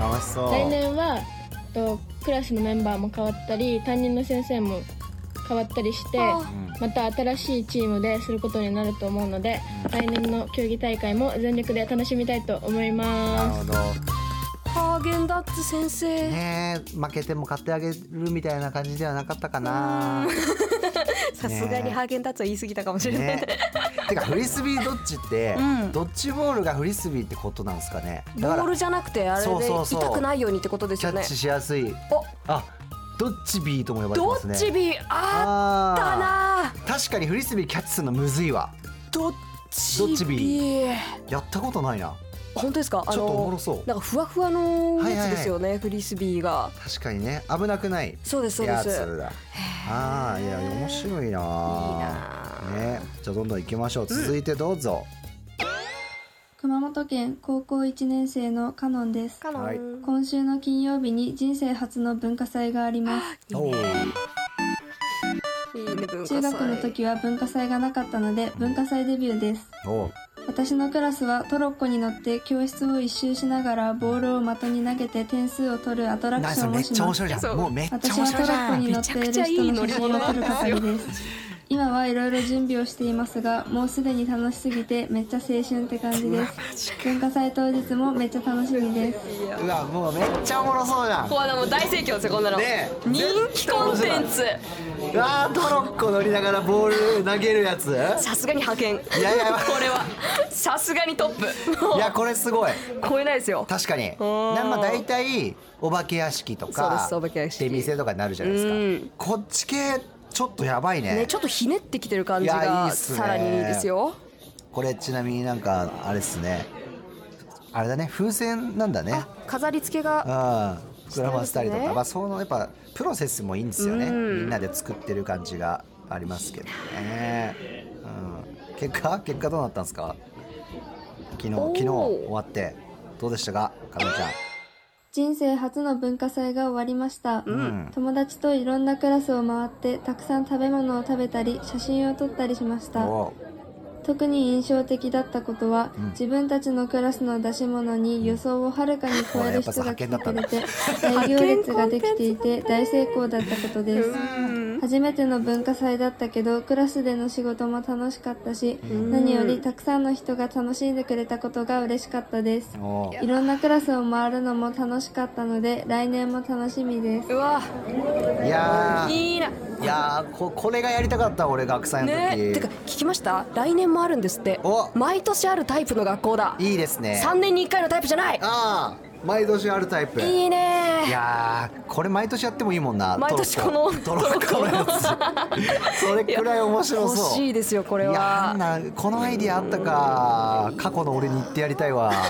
S2: 楽しそう。
S11: 来年はとクラスのメンバーも変わったり担任の先生も変わったりしてまた新しいチームですることになると思うので来年の競技大会も全力で楽しみたいと思います
S3: ハーゲンダッツ先生。
S2: ねえ負けても買ってあげるみたいな感じではなかったかな。*laughs*
S3: さすがにハーゲンダッツは言い過ぎたかもしれない、
S2: ね *laughs* てかフリスビードッジって、
S3: うん。
S2: ドッジボールがフリスビーってことなんですかね。
S3: ボールじゃなくてあれで痛くないようにってことですよね。
S2: キャッチしやすい。あドッジビーとも呼ばれて
S3: ど
S2: ますね。
S3: っちビーあったな
S2: 確かにフリスビーキャッチするのむずいわ。
S3: どっ
S2: ドッジ
S3: ビー。
S2: やったことないな
S3: 本当ですか？あの
S2: ちょっとおもろそう。
S3: なんかふわふわの
S2: はいはいはい。
S3: やつですよね、フリスビーが。
S2: 確かにね。危なくない
S3: そうですそうです。
S2: やつだ。ああいや面白いな。ね。じゃあどんどん行きましょう。続いてどうぞ、
S8: 熊本県高校1年生のカノンです。
S3: カノン
S2: はい。
S8: 今週の金曜日に人生初の文化祭があります。
S3: いい
S8: 中学の時は文化祭がなかったので文化祭デビューです。私のクラスはトロッコに乗って教室を一周しながらボールを的に投げて点数を取るアトラク
S2: な
S8: ションをします。私
S2: 面
S8: はトロッコに乗っている人の写真を撮る係です今はいろいろ準備をしていますがもうすでに楽しすぎてめっちゃ青春って感じです。文化祭当日もめっちゃ楽しみです。
S2: うわもうめっちゃおもろそうじゃん。
S3: これはもう大盛況ですよこんなの、
S2: ねえ。
S3: 人気コンテンツ。
S2: うわートロッコ乗りながらボール投げるやつ。
S3: さすがに派遣。
S2: いやいや。
S3: これは。さすがにトップ。
S2: いやこれすごい。
S3: 超えないですよ。
S2: 確かに。なんまあ大体お化け屋敷と
S3: そうで
S2: か
S3: すお化け屋敷。
S2: 出店とかになるじゃないですか。こっち系ちょっとやばいね。
S3: ねちょっとひねってきてる感じがさらにいいですよ。
S2: これちなみになんかあれっすね。あれだね。風船なんだね。
S3: 飾り付けが
S2: ああ膨らませたりとか、
S3: ね
S2: まあそのやっぱプロセスもいいんですよね、
S3: うん。
S2: みんなで作ってる感じがありますけどね、うん、結果結果どうなったんですか？昨日昨日終わって。どうでしたか？かのちゃん
S8: 人生初の文化祭が終わりました、
S2: ん。
S8: 友達といろんなクラスを回ってたくさん食べ物を食べたり写真を撮ったりしました。
S2: お
S8: 特に印象的だったことは、
S2: うん。
S8: 自分たちのクラスの出し物に予想をはるかに超える人が来てくれて *laughs* 大行列ができていて大成功だったことです。初めての文化祭だったけどクラスでの仕事も楽しかったし何よりたくさんの人が楽しんでくれたことが嬉しかったです。
S2: お
S8: いろんなクラスを回るのも楽しかったので来年も楽しみです。
S3: うわ。
S2: いやー。
S3: いいない
S2: やーここれがやりたかった俺学祭の時、
S3: ね。てか聞きました？来年もあるんですって。毎年あるタイプの学校だ。
S2: いいですね。
S3: 3年に1回のタイプじゃない。
S2: ああ毎年あるタイプ。
S3: いいね。
S2: いやーこれ毎年やってもいいもんな。
S3: 毎年この
S2: トロッコ。のやつそれくらい面白そう
S3: 欲しいですよこれ
S2: いや
S3: は
S2: なんなこのアイディアあったか。過去の俺に言ってやりたいわ。*laughs*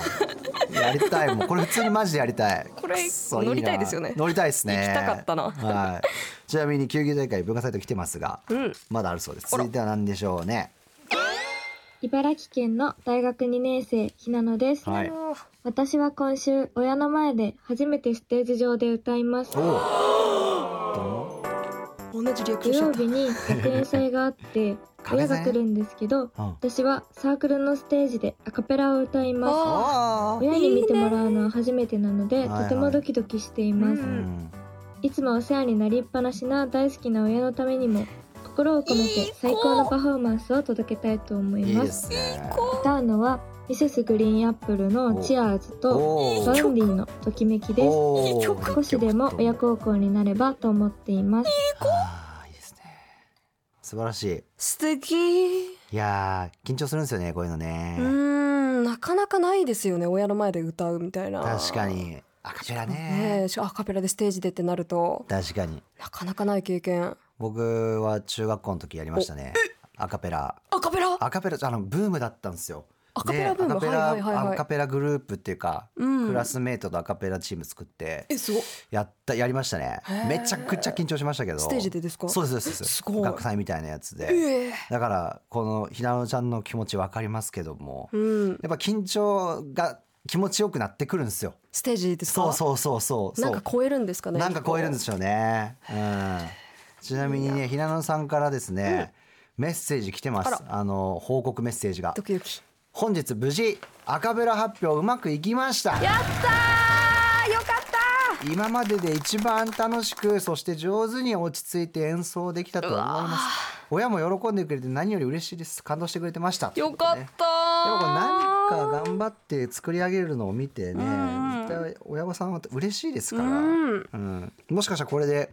S2: やりたいもうこれ普通にマジでやりたい。
S3: これ乗りたい
S2: な
S3: ですよね。
S2: 乗りたいですね。
S3: 行きたかったな。
S2: はい。ちなみに球技大会文化祭と来てますが、
S3: うん。
S2: まだあるそうです。続いては何でしょうね
S11: 茨城県の大学2年生ひなのです、
S2: はい。
S11: 私は今週親の前で初めてステージ上で歌います。土曜日に学園祭があって親が来るんですけど、私はサークルのステージでアカペラを歌います。親に見てもらうのは初めてなので
S2: はいはい。
S11: とてもドキドキしています、いつもお世話になりっぱなしな大好きな親のためにも心を込めて最高のパフォーマンスを届けたいと思い
S2: いいで
S11: ます歌うのはミセスグリーンアップルのチアーズとバウンディのときめきです。少しでも親孝行になればと思っています。
S2: 素晴らしい。
S3: 素敵。
S2: いやー緊張するんですよねこういうのね。
S3: うーんなかなかないですよね親の前で歌うみたいな。
S2: 確かにアカペラね。
S3: ねアカペラでステージでってなると。
S2: 確かに。
S3: なかなかない経験。
S2: 僕は中学校の時やりましたね。アカペラ。
S3: アカペラ？
S2: アカペラあのブームだったんですよ。
S3: アカペラブーム。はいはい
S2: アカペラグループっていうか、
S3: うん。
S2: クラスメートとアカペラチーム作って
S3: えすごい
S2: やったやりましたね。めちゃくちゃ緊張しましたけど。
S3: ステージでですか？
S2: そうですそうです。
S3: すごい。
S2: 学祭みたいなやつで、
S3: ええ。
S2: だからこのひなのちゃんの気持ち分かりますけども、
S3: うん。
S2: やっぱ緊張が気持ちよくなってくるんですよ。
S3: ステージですか？
S2: そうそうそうそう。
S3: なんか超えるんですかね？
S2: なんか超えるんですよね、うん、ちなみにねひなのさんからですね、メッセージ来てます。
S3: あ
S2: の報告メッセージが。
S3: ドキドキ。
S2: 本日無事アカペラ発表うまくいきました。
S3: やったー！よかった
S2: 今までで一番楽しくそして上手に落ち着いて演奏できたと思います。親も喜んでくれて何より嬉しいです。感動してくれてました。
S3: よかった
S2: でもこれ何か頑張って作り上げるのを見てね絶対親御さんは嬉しいですから、うん。もしかしたらこれで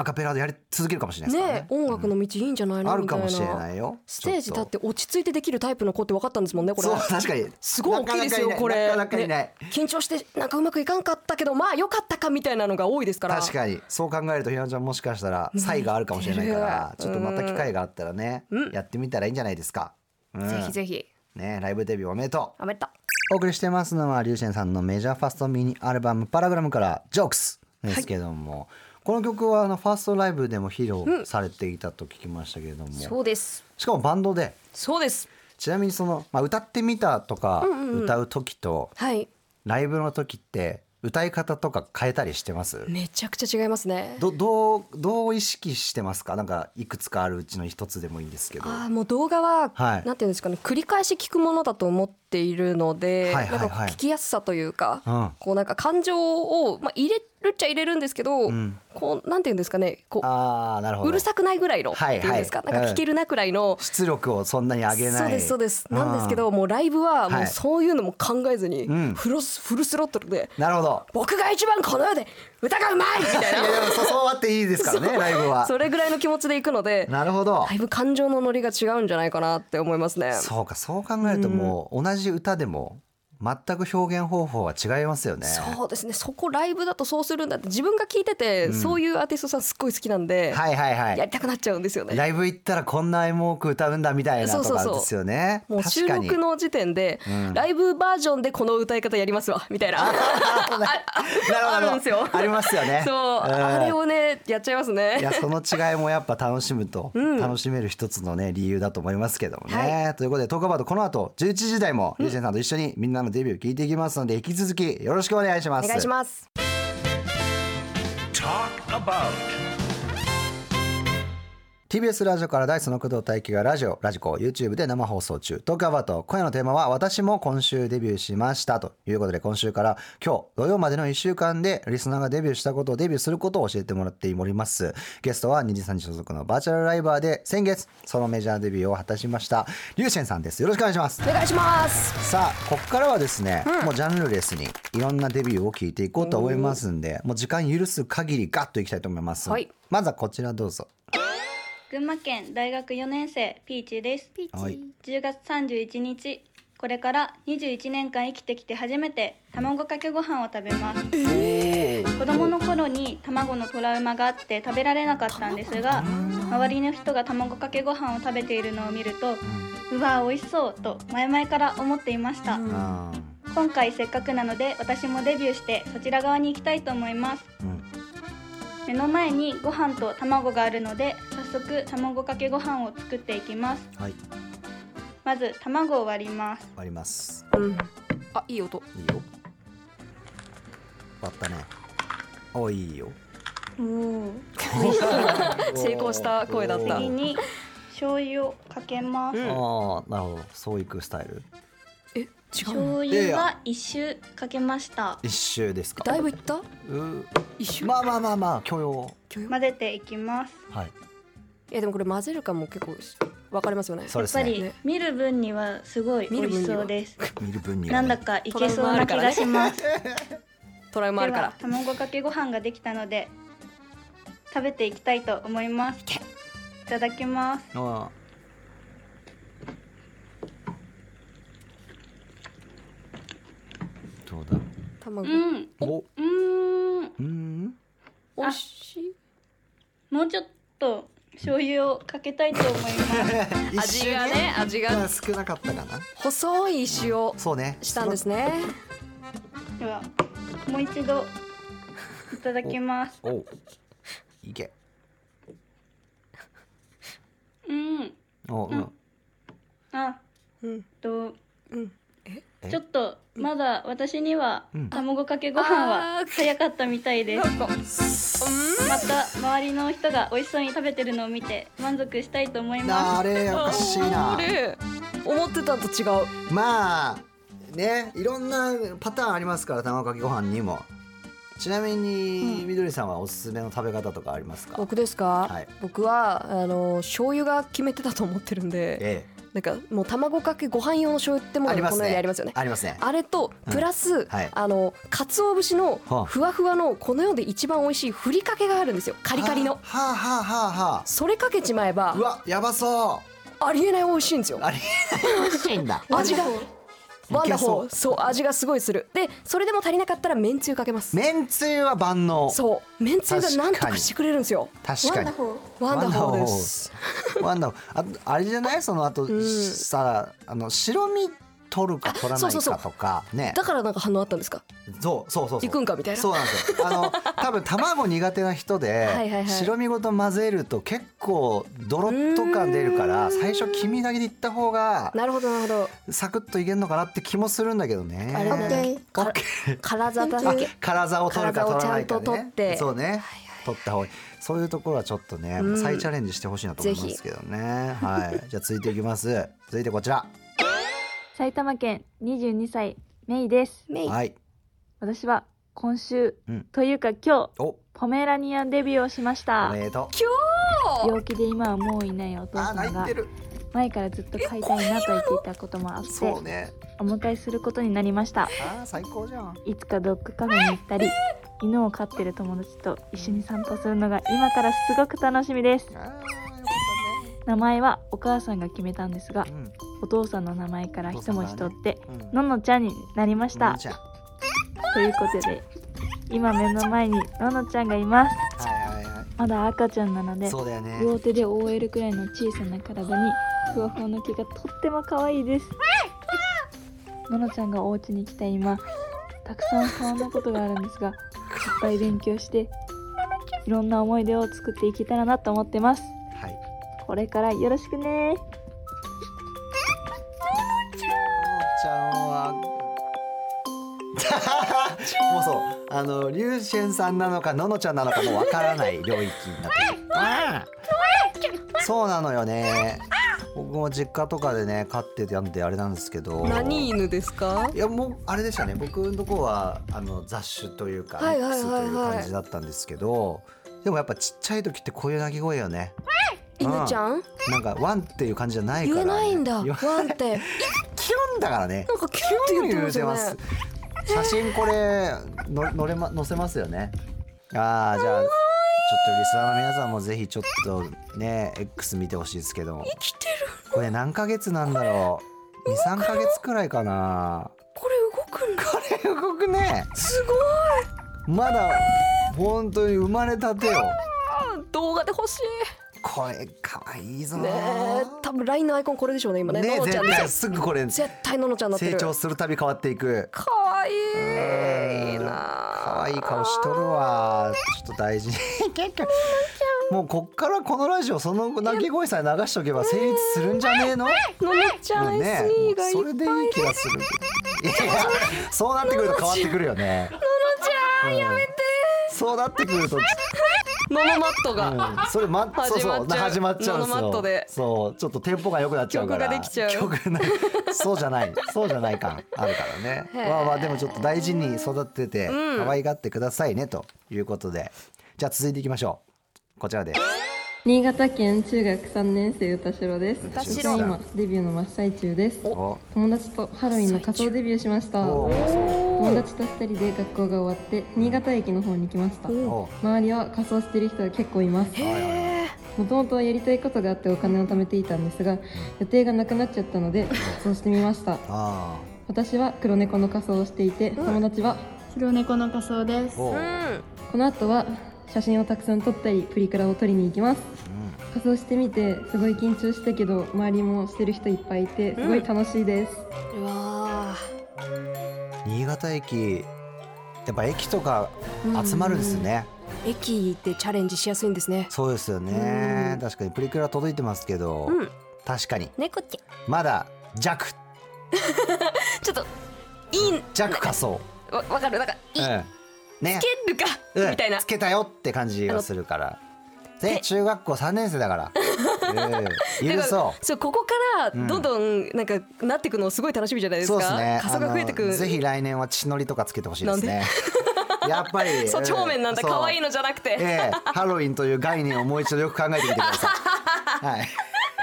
S2: アカペラでやり続けるかもしれないね。
S3: ね音楽の道いいんじゃないの、
S2: ある
S3: みたいな。
S2: かもしれないよ。
S3: ステージ立って落ち着いてできるタイプの子って分かったんですもんねこれ。
S2: そう確かに。
S3: すごい大きいですよこれ。ね。緊張してなんかうまくいかんかったけどまあよかったかみたいなのが多いですから。
S2: 確かに。そう考えるとひなのちゃんもしかしたら差異があるかもしれないから
S3: うん。
S2: ちょっとまた機会があったらねやってみたらいいんじゃないですか、うん。
S3: ぜひぜひ
S2: ね。ライブデビューおめでとう。
S3: おめでとう。
S2: お送りしてますのはリュウシェンさんのメジャーファーストミニアルバム「パラグラム」から「ジョークス」ですけども、この曲はあのファーストライブでも披露されていたと聞きましたけれども、
S3: そうです。
S2: しかもバンドで。
S3: そうです。
S2: ちなみにその、まあ、歌ってみたとか
S3: うんうんうん。
S2: 歌う時と
S3: はい。
S2: ライブの時って歌い方とか変えたりしてます？
S3: めちゃくちゃ違いますね。
S2: どどうどう意識してますか？なんかいくつかあるうちの一つでもいいんですけど。
S3: あーもう動画は、
S2: はい。
S3: なんていうんですかね繰り返し聞くものだと思っているので、
S2: はいはいはい。
S3: なんか聞きやすさというか、
S2: うん。
S3: こうなんか感情を、まあ、入れるっちゃ入れるんですけど、
S2: ん。
S3: こうなんていうんですかねこう
S2: あーなるほど。
S3: うるさくないぐらいの、
S2: はい
S3: っていうんですか、
S2: はい
S3: なんか聞けるなくらいの、
S2: 出力をそんなに上げない
S3: そうですそうですなんですけどもうライブはも
S2: はい
S3: うそういうのも考えずに、
S2: うん
S3: フルスフルスロットルで
S2: なるほど
S3: 僕が一番この世で歌がうまいみたいな。
S2: いやでもそそうあっていいですからねライブは。
S3: それぐらいの気持ちでいくので。
S2: なるほど。
S3: だいぶ感情のノリが違うんじゃないかなって思いますね。
S2: そうかそう考えるともう同じ歌でも全く表現方法は違いますよね。
S3: そうですね。そこライブだとそうするんだって自分が聞いてて、
S2: うん。
S3: そういうアーティストさんすっごい好きなんで、
S2: はいはいはい。
S3: やりたくなっちゃうんですよね。
S2: ライブ行ったらこんなエモく歌うんだみたいなとかですよね。
S3: もう収録の時点で、
S2: うん。
S3: ライブバージョンでこの歌い方やりますわみたいな。*laughs* ああるんですよ。
S2: ありますよね。*laughs*
S3: そう、
S2: ん。
S3: あれをねやっちゃいますね。
S2: いやその違いもやっぱ楽しむと、
S3: うん。
S2: 楽しめる一つのね理由だと思いますけどもね、ということでトークアバウトこの後11時台もリュウジェンさんと一緒にみんなのデビュー聞いていきますので引き続きよろしくお願いします
S3: お願いします
S5: Talk about.
S2: TBS ラジオからダイスの工藤大輝がラジオラジコ YouTube で生放送中。トークアバウト今夜のテーマは私も今週デビューしました。ということで今週から今日土曜までの1週間でリスナーがデビューしたことをデビューすることを教えてもらっております。ゲストは二次三次所属のバーチャルライバーで先月そのメジャーデビューを果たしましたリュウシェンさんです。よろしくお願いします。
S3: お願いします。
S2: さあここからはですね、もうジャンルレスにいろんなデビューを聞いていこうと思いますんでもう時間許す限りガッといきたいと思います、
S3: はい。
S2: まずはこちらどうぞ
S6: 群馬県大学4年生ピーチです。
S2: はい。
S6: 10月31日これから21年間生きてきて初めて卵かけご飯を食べます。子供の頃に卵のトラウマがあって食べられなかったんですが周りの人が卵かけご飯を食べているのを見るとうわ美味しそうと前々から思っていました。
S2: あ
S6: 今回せっかくなので私もデビューしてそちら側に行きたいと思います。
S2: ーうん
S6: 目の前にご飯と卵があるので早速卵かけご飯を作っていきます。
S2: はい。
S6: まず卵を割ります。
S2: 割ります。
S3: うん。あいい音。
S2: いいよ。割ったね。おいいよ。*laughs*
S3: 成功した声だった。
S6: 次に醤油をかけます、
S2: ああなるほど。そういくスタイル
S3: え違う
S6: 醤
S3: の
S6: 油は一周かけました。
S2: 一周ですか。
S3: だいぶいった？
S2: う
S3: 一周？
S2: まあまあまあまあ許容
S6: 混ぜていきます。
S2: はい。
S3: いやでもこれ混ぜるかも結構わかりますよね。
S2: そうですね。
S6: やっぱり見る分にはすごい美味しそうです。
S2: 見る分にはね。
S6: なんだかいけそうな気がします。*laughs*
S3: トラウマあるから。
S6: では卵かけご飯ができたので食べていきたいと思います。いただきます。
S2: あどうだ？
S3: 卵。
S6: うん。
S2: お。
S6: うーん。
S2: うん。
S3: 美味しい。
S6: もうちょっと醤油をかけたいと思います。
S3: 味がね味
S2: まあ
S3: が
S2: 少なかったかな。
S3: 細い石を
S2: そうね。
S3: したんですね。
S6: ではもう一度いただきます。
S2: お。いけ。
S6: うん。
S2: おうん。
S6: あ。
S3: うん。
S6: と
S3: う？ん。
S2: え？
S6: ちょっと
S12: まだ私には
S2: うん。
S12: 卵かけご飯は早かったみたいです。また周りの人が美味しそうに食べてるのを見て満足したいと思います。
S2: あれおかしいな。
S3: 思ってたんと違う
S2: まあねいろんなパターンありますから卵かけご飯にもちなみに、みどりさんはおすすめの食べ方とかありますか
S3: 僕ですか、
S2: はい
S3: 僕はあの醤油が決めてたと思ってるんで、
S2: え
S3: なんかもう卵かけご飯用の醤油ってものがこの世にありますよね。
S2: ありますね。
S3: あれと
S2: うん。
S3: プラス、
S2: はい。
S3: あの鰹節の
S2: はあ。
S3: ふわふわのこの世で一番美味しいふりかけがあるんですよ。カリカリの。
S2: はあはあはあはあ。
S3: それかけちまえば
S2: うわやばそう。
S3: ありえない美味しいんですよ。
S2: ありえない美味しいんだ。*laughs*
S3: 味がワンダ
S2: そう
S3: ホーそう味がすごいする。でそれでも足りなかったらめんつゆかけます。
S2: めんつゆは万能。
S3: そう。めんつゆがなんと
S2: 確か
S3: してくれるんですよ。
S2: 確かに。
S3: ワンダホー。です。
S2: ワンダホー。あとあれじゃない？そのあと、さあの白身取るか取らないかとかね。
S3: だからなんか反応あったんですか？
S2: そうそうそう
S3: 行くんかみたいな。
S2: そうなんですよ。あの *laughs* 多分卵苦手な人で白身ごと混ぜると結構ドロッと感出るから最初黄身だけでいった方が
S3: なるほどなるほど。
S2: サクッといけるのかなって気もするんだけどね。
S3: あれ体だけ
S2: 体を取るか取らないかね。
S3: って。
S2: そうね。取った方がいい。そういうところはちょっとね、
S3: うん。
S2: 再チャレンジしてほしいなと思いますけどね。はい。じゃあ続いていきます。続いてこちら
S13: 埼玉県22歳メイです。
S2: はい。
S13: 私は今週、
S2: うん。
S13: というか今日
S2: お。
S13: ポメラニアンデビューをしました。
S2: おめでとう。
S13: 病気で今はもういないお父さんが前からずっと飼いたいなと言っていたこともあって
S2: そうね。
S13: お迎えすることになりました。
S2: あー最高じゃん。
S13: いつかドッグカフェに行ったり犬を飼ってる友達と一緒に散歩するのが今からすごく楽しみです名前はお母さんが決めたんですが、お父さんの名前から一文字取って、ののちゃんになりました。ということで今目の前にののちゃんがいます。
S2: はいはいはい。
S13: まだ赤ちゃんなので
S2: ね。
S13: 両手で覆えるくらいの小さな体にふわふわの毛がとっても可愛いです。ののちゃんがお家に来た今たくさん不安なことがあるんですがいっぱい勉強していろんな思い出を作っていけたらなと思ってます。
S2: はい
S13: これからよろしくね。
S2: ちゃんは *laughs* もうそう。あのリュウシェンさんなのかののちゃんなのかもうわからない領域になってる。そうなのよね僕も実家とかでね飼ってたんであれなんですけど
S3: 何犬ですか
S2: いやもうあれでしたね僕のとこはあの雑種というか
S3: はい
S2: ミックスと
S3: い
S2: う感じだったんですけどでもやっぱちっちゃい時ってこういう鳴き声よね
S3: 犬ちゃん？
S2: なんかワンっていう感じじゃないから、
S3: 言えないんだ。
S2: 言
S3: ワ
S2: わ
S3: ンって。
S2: キュンだからね。
S3: なんかキュンって言ってますよね
S2: 写真これの載れま載せますよね。ああじゃあちょっとリスナーの皆さんもぜひちょっとね X 見てほしいですけど。
S3: 生きてる。
S2: これ何ヶ月なんだろう？23ヶ月くらいかな。
S3: これ動くんだ。
S2: これ動くね。
S3: すごい。
S2: まだ本当に生まれたてよ。
S3: 動画で欲しい
S2: これかわいいぞ。
S3: ねえ多分 LINE のアイコンこれでしょうね今ね。
S2: ね
S3: ののちゃん
S2: 絶対
S3: です
S2: ぐこれ
S3: 絶対ののちゃんになってる。
S2: 成長するたび変わっていく。
S3: かわいいな
S2: 可愛い顔しとるわ。ちょっと大事。*laughs* にもうこっからこのラジオその鳴き声さえ流しとけば成立するんじゃねえの？
S3: ののちゃん
S2: ね
S3: SE がいっぱい
S2: それでいい気がするいやそうなってくると変わってくるよね
S3: ののちゃんやめて
S2: そうなってくると
S3: ののマット
S2: うん。
S3: が
S2: それまそうそう始まっちゃうんです
S3: ののマット
S2: よ
S3: で。
S2: そう。ちょっとテンポが良くなっちゃうから。
S3: 曲ができちゃう。
S2: 曲ない。そうじゃない。そうじゃない感あるからね。
S3: へえ
S2: まあまあでもちょっと大事に育てて
S3: うん。
S2: 可愛がってくださいねということで。じゃあ続いていきましょう。こちらです。
S1: 新潟県中学3年生歌代です。私は今デビューの真っ最中です。
S2: お。
S1: 友達とハロウィンの仮装デビューしました。
S2: お
S1: 友達と2人で学校が終わって新潟駅の方に来ました。
S2: お
S1: 周りは仮装してる人が結構います。もともとやりたいことがあってお金を貯めていたんですが予定がなくなっちゃったのでそうしてみました。
S2: あ
S1: 私は黒猫の仮装をしていて友達は
S12: 白猫の仮装です。
S2: お
S1: この後は写真をたくさん撮ったりプリクラを撮りに行きます。仮装してみてすごい緊張したけど周りもしてる人いっぱいいてすごい楽しいです、
S3: うわ
S2: 新潟駅やっぱ駅とか集まるんですね。
S3: ー駅でチャレンジしやすいんですね。
S2: そうですよね。確かにプリクラ届いてますけど
S3: うん。
S2: 確かに。
S3: 猫ちゃん。
S2: まだ弱。*laughs*
S3: ちょっといい。
S2: 弱仮想
S3: わわかる？なんかい、
S2: うん。ね。
S3: つけるか、
S2: うん。
S3: みたいな。
S2: つけたよって感じがするから。で中学校3年生だから *laughs* うん許そ
S3: そうここからどんどんなんかなっていくのすごい楽しみじゃないうですか。
S2: そうですね。
S3: 仮想が増えてく。
S2: あのぜひ来年は血のりとかつけてほしいですね。*laughs* やっぱり
S3: そっち方面なんだ。可愛いのじゃなくて、
S2: ええ。ハロウィンという概念をもう一度よく考えてみてください。*laughs* はい。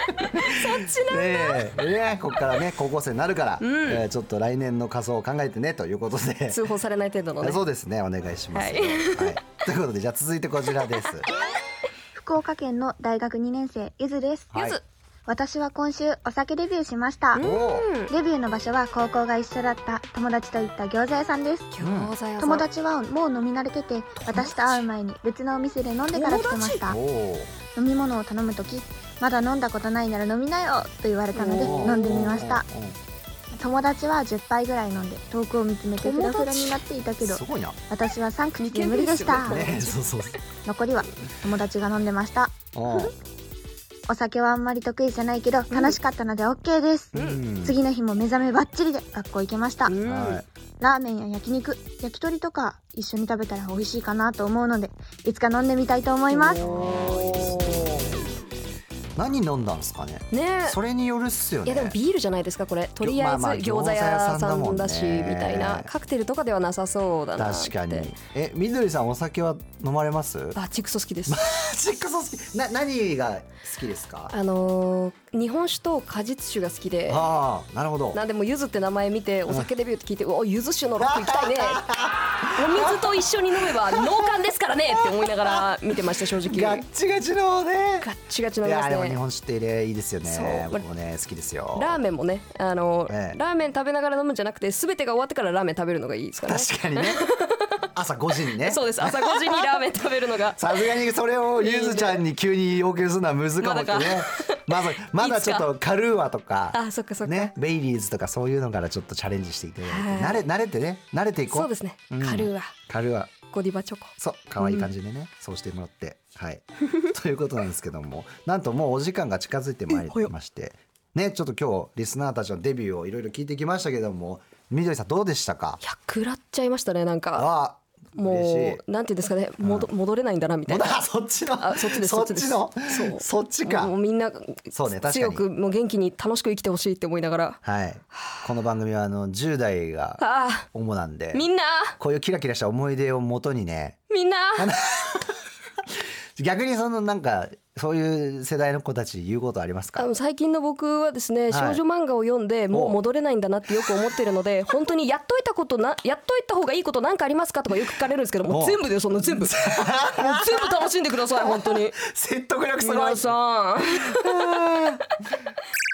S3: そっちなんだ、
S2: ええ。ねここからね高校生になるから、
S3: うん。
S2: ええちょっと来年の仮装を考えてねということで。
S3: 通報されない程度のね。
S2: そうですね。お願いします、
S3: はい。
S2: ということでじゃあ続いてこちらです
S14: 福岡県の大学2年生ゆずです、
S2: はい。ゆず
S14: 私は今週お酒デビューしました。デビューの場所は高校が一緒だった友達と行った餃子屋さんです。
S3: 餃子屋さん。
S14: 友達はもう飲み慣れてて私と会う前に別のお店で飲んでから来てました。
S2: お
S14: 飲み物を頼む時まだ飲んだことないなら飲みなよと言われたので飲んでみました友達は10杯ぐらい飲んで遠くを見つめてフラフラになっていたけど
S2: すごいな。
S14: 私は3口で無理でした、
S2: ね。そうそう
S14: 残りは友達が飲んでました。
S2: お
S14: 酒はあんまり得意じゃないけど楽しかったので OK です、
S2: ん。
S14: 次の日も目覚めバッチリで学校行けました、
S2: はい。
S14: ラーメンや焼肉焼き鳥とか一緒に食べたら美味しいかなと思うのでいつか飲んでみたいと思います
S2: 何飲んだんですかね？
S3: ね。
S2: それによるっすよね。
S3: いやでもビールじゃないですかこれ。とりあえず
S2: まあまあ
S3: 餃子屋さんだし
S2: 餃子屋さんだもんね。
S3: みたいなカクテルとかではなさそうだなって。
S2: 確かに。えみどりさんお酒は飲まれます？
S3: バチクソ好きです。
S2: チックソ好き。な何が好きですか？
S3: あのー日本酒と果実酒が好きで。
S2: ああなるほど。
S3: なんでもゆずって名前見てお酒デビューって聞いて、うおゆず酒のロック行きたいね。*laughs* お水と一緒に飲めば脳幹ですからね。って思いながら見てました正直。
S2: ガッチガチのね。
S3: ガッチガチの
S2: い
S3: や
S2: でも日
S3: ね
S2: 本酒ってねいいですよね。僕もね好きですよ。
S3: ラーメンもねあの、
S2: ええ。
S3: ラーメン食べながら飲むんじゃなくて全てが終わってからラーメン食べるのがいいですからね。
S2: 確かにね朝5時にね。
S3: そうです。朝5時にラーメン食べるのが。*laughs*
S2: さすがにそれをゆずちゃんに急に要求するのは難かもってね。まずまだちょっとカルーアとか
S3: あそっかそっか、
S2: ねベイリーズとかそういうのからちょっとチャレンジしていただいて。
S3: はい
S2: 慣れ慣れてね。慣れていこう。
S3: そうですね、
S2: うん。
S3: カルーア
S2: カルーア
S3: ゴディバチョコ。
S2: そう。可愛い感じでね、そうしてもらって。はい。*laughs* ということなんですけども。なんともうお時間が近づいてまいりまして。ねちょっと今日リスナーたちのデビューをいろいろ聞いてきましたけども。みどりさんどうでしたか？
S3: 食らっちゃいましたねなんか。
S2: あ
S3: もうなんていうんですかね、戻戻れないんだなみたいな。
S2: あそっちの？
S3: あそっちです
S2: そっちの？
S3: そう。
S2: そっちか。
S3: もうみんな
S2: そうね
S3: 強
S2: に。
S3: くもう元気に楽しく生きてほしいって思いながら。
S2: はい。この番組はあの10代が
S3: あ
S2: 主なんで
S3: あみんな。
S2: こういうキラキラした思い出をもとにね。
S3: みんな。*laughs*
S2: 逆にそのなんかそういう世代の子たち言うことありますか？
S3: あの最近の僕はですね、
S2: い。
S3: 少女漫画を読んでもう戻れないんだなってよく思ってるので *laughs* 本当にやっといたことなやっといた方がいいことなんかありますか？とかよく聞かれるんですけども
S2: お
S3: う全部でよその全部 *laughs* もう全部楽しんでください本当に。*laughs*
S2: 説得力すごい。
S3: 皆さん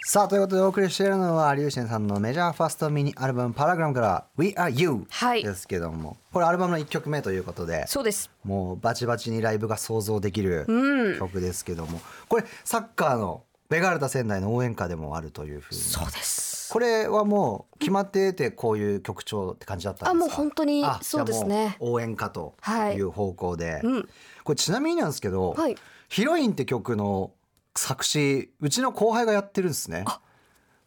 S2: さあということでお送りしているのはリュウシェンさんのメジャーファーストミニアルバム「パラグラム」から「We Are You」ですけども、これアルバムの1曲目ということで
S3: そうです。
S2: もうバチバチにライブが想像できる
S3: うん。
S2: 曲ですけども、これサッカーのベガルタ仙台の応援歌でもあるというふうに。
S3: そうです。
S2: これはもう決まっててこういう曲調って感じだったんですか？
S3: あもう本当に
S2: あ
S3: そうですね。
S2: う応援歌と
S3: はい
S2: いう方向で、
S3: うん
S2: これちなみになんですけど、
S3: はい。
S2: ヒロインって曲の作詞うちの後輩がやってるんですね。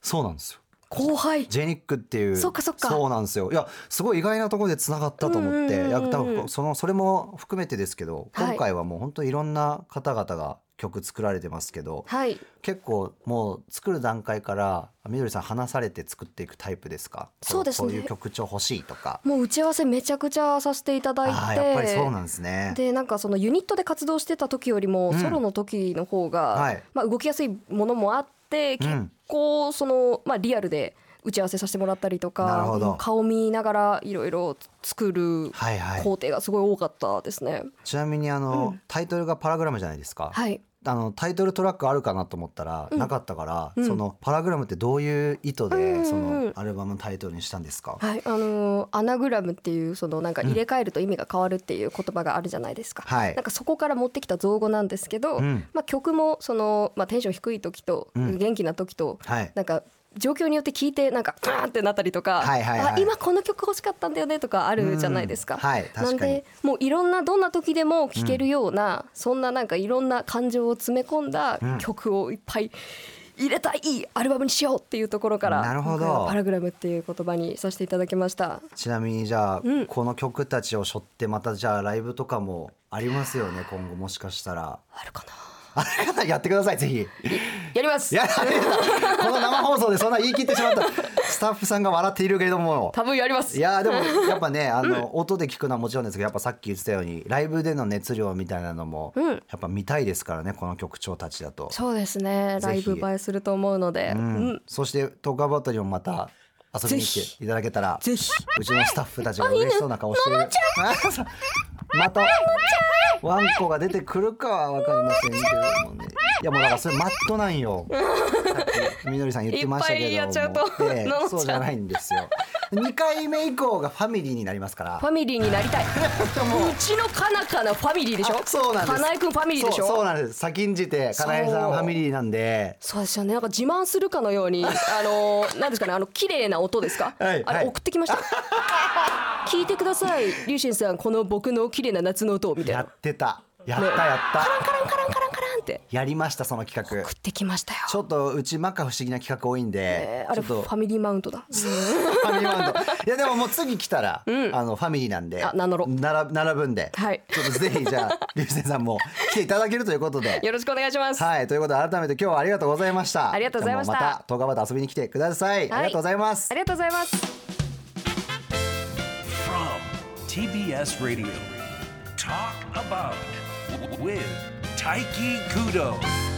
S2: そうなんですよ
S3: 後輩。
S2: ジェニックっていう。
S3: そっかそっか。
S2: そうなんですよ。いやすごい意外なところでつながったと思って。や多分そのそれも含めてですけど
S3: はい。
S2: 今回はもう本当いろんな方々が曲作られてますけど、
S3: はい。
S2: 結構もう作る段階からみどりさん話されて作っていくタイプですか？
S3: そうですね。
S2: こういう曲調欲しいとか。
S3: もう打ち合わせめちゃくちゃさせていただいて。
S2: やっぱりそうなんですね。
S3: でなんかそのユニットで活動してた時よりも
S2: うん。
S3: ソロの時の方が、
S2: はい。
S3: まあ、動きやすいものもあって結構その、まあ、リアルで打ち合わせさせてもらったりとか顔見ながらいろいろ作る
S2: はいはい。
S3: 工程がすごい多かったですね。
S2: ちなみにあの、
S3: うん。
S2: タイトルがパラグラムじゃないですか、
S3: はい
S2: あのタイトルトラックあるかなと思ったら、
S3: うん。
S2: なかったから、
S3: うん。
S2: そのパラグラムってどういう意図で、
S3: うんうんうん。
S2: そのアルバムのタイトルにしたんですか、
S3: はい、あのーアナグラムっていうそのなんか入れ替えると意味が変わるっていう言葉があるじゃないですか。
S2: はい。
S3: なんかそこから持ってきた造語なんですけど、
S2: うん。
S3: まあ曲もそのまあテンション低い時と
S2: うん
S3: 元気な時と、
S2: はい
S3: なんか状況によって聞いてなんかガーンってなったりとか、
S2: はいはいはい。
S3: あ今この曲欲しかったんだよねとかあるじゃないですか。
S2: うんはい確かに。
S3: なんでもういろんなどんな時でも聴けるような、そんななんかいろんな感情を詰め込んだ
S2: うん。
S3: 曲をいっぱい入れたいアルバムにしようっていうところから
S2: なるほど。
S3: パラグラムっていう言葉にさせていただきました。
S2: ちなみにじゃあ、この曲たちを背負ってまたじゃあライブとかもありますよね今後もしかしたら。
S3: あるかな
S2: あれかなやってくださいぜひ。
S3: やります。
S2: いやこの生放送でそんな言い切ってしまったスタッフさんが笑っているけれども。
S3: 多分やります。
S2: いやでもやっぱね *laughs* あの、音で聞くのはもちろんですけどやっぱさっき言ってたようにライブでの熱量みたいなのも、
S3: うん。
S2: やっぱ見たいですからねこの曲調たちだと。
S3: そうですね。ライブ映えすると思うので、
S2: そしてトークアバウトにもまた遊びに来ていただけたら
S3: ぜひ。
S2: うちのスタッフたちが嬉しそうな顔してる。*laughs* またワンコが出てくるかは分かりませんけどもね。いやもうだからそれマットなんよ。みどりさん言ってましたけども。
S3: いっぱいやっちゃうと
S2: ええ
S3: ののちゃん。
S2: そうじゃないんですよ。2回目以降がファミリーになりますから。
S3: ファミリーになりたい。*laughs* う。ちのかなかなファミリーでしょ？
S2: あそうなんです。
S3: かなえくんファミリーでしょ？
S2: そうそうなんです。先んじてかなえさんファミリーなんで。
S3: そう。ですよね。なんか自慢するかのようにあのなんですかねあの綺麗な音ですか、あれ
S2: はい。はい
S3: 送ってきました。*laughs* 聞いてください。リュウシンさんこの僕の綺麗な夏の音みたいな。
S2: やってた。やった
S3: ね。
S2: やった。
S3: カランカランカランカランカランって。
S2: やりましたその企画。
S3: 送ってきましたよ。
S2: ちょっとうち摩訶不思議な企画多いんで、
S3: えーあれ
S2: ちょっと。
S3: ファミリーマウントだ。*laughs*
S2: ファミリーマウント。いやでももう次来たら、あのファミリーなんで
S3: あ名乗ろう。
S2: 並並ぶんで、
S3: はい。
S2: ちょっとぜひじゃあ *laughs* 流星さんも来ていただけるということで。
S3: よろしくお願いします。
S2: はいということで改めて今日はありがとうございました。
S3: ありがとうございました。
S2: また東川バ遊びに来てください、ありがとうございます。
S3: ありがとうございます。
S15: From TBS Radio, talk about with チイキー・グード。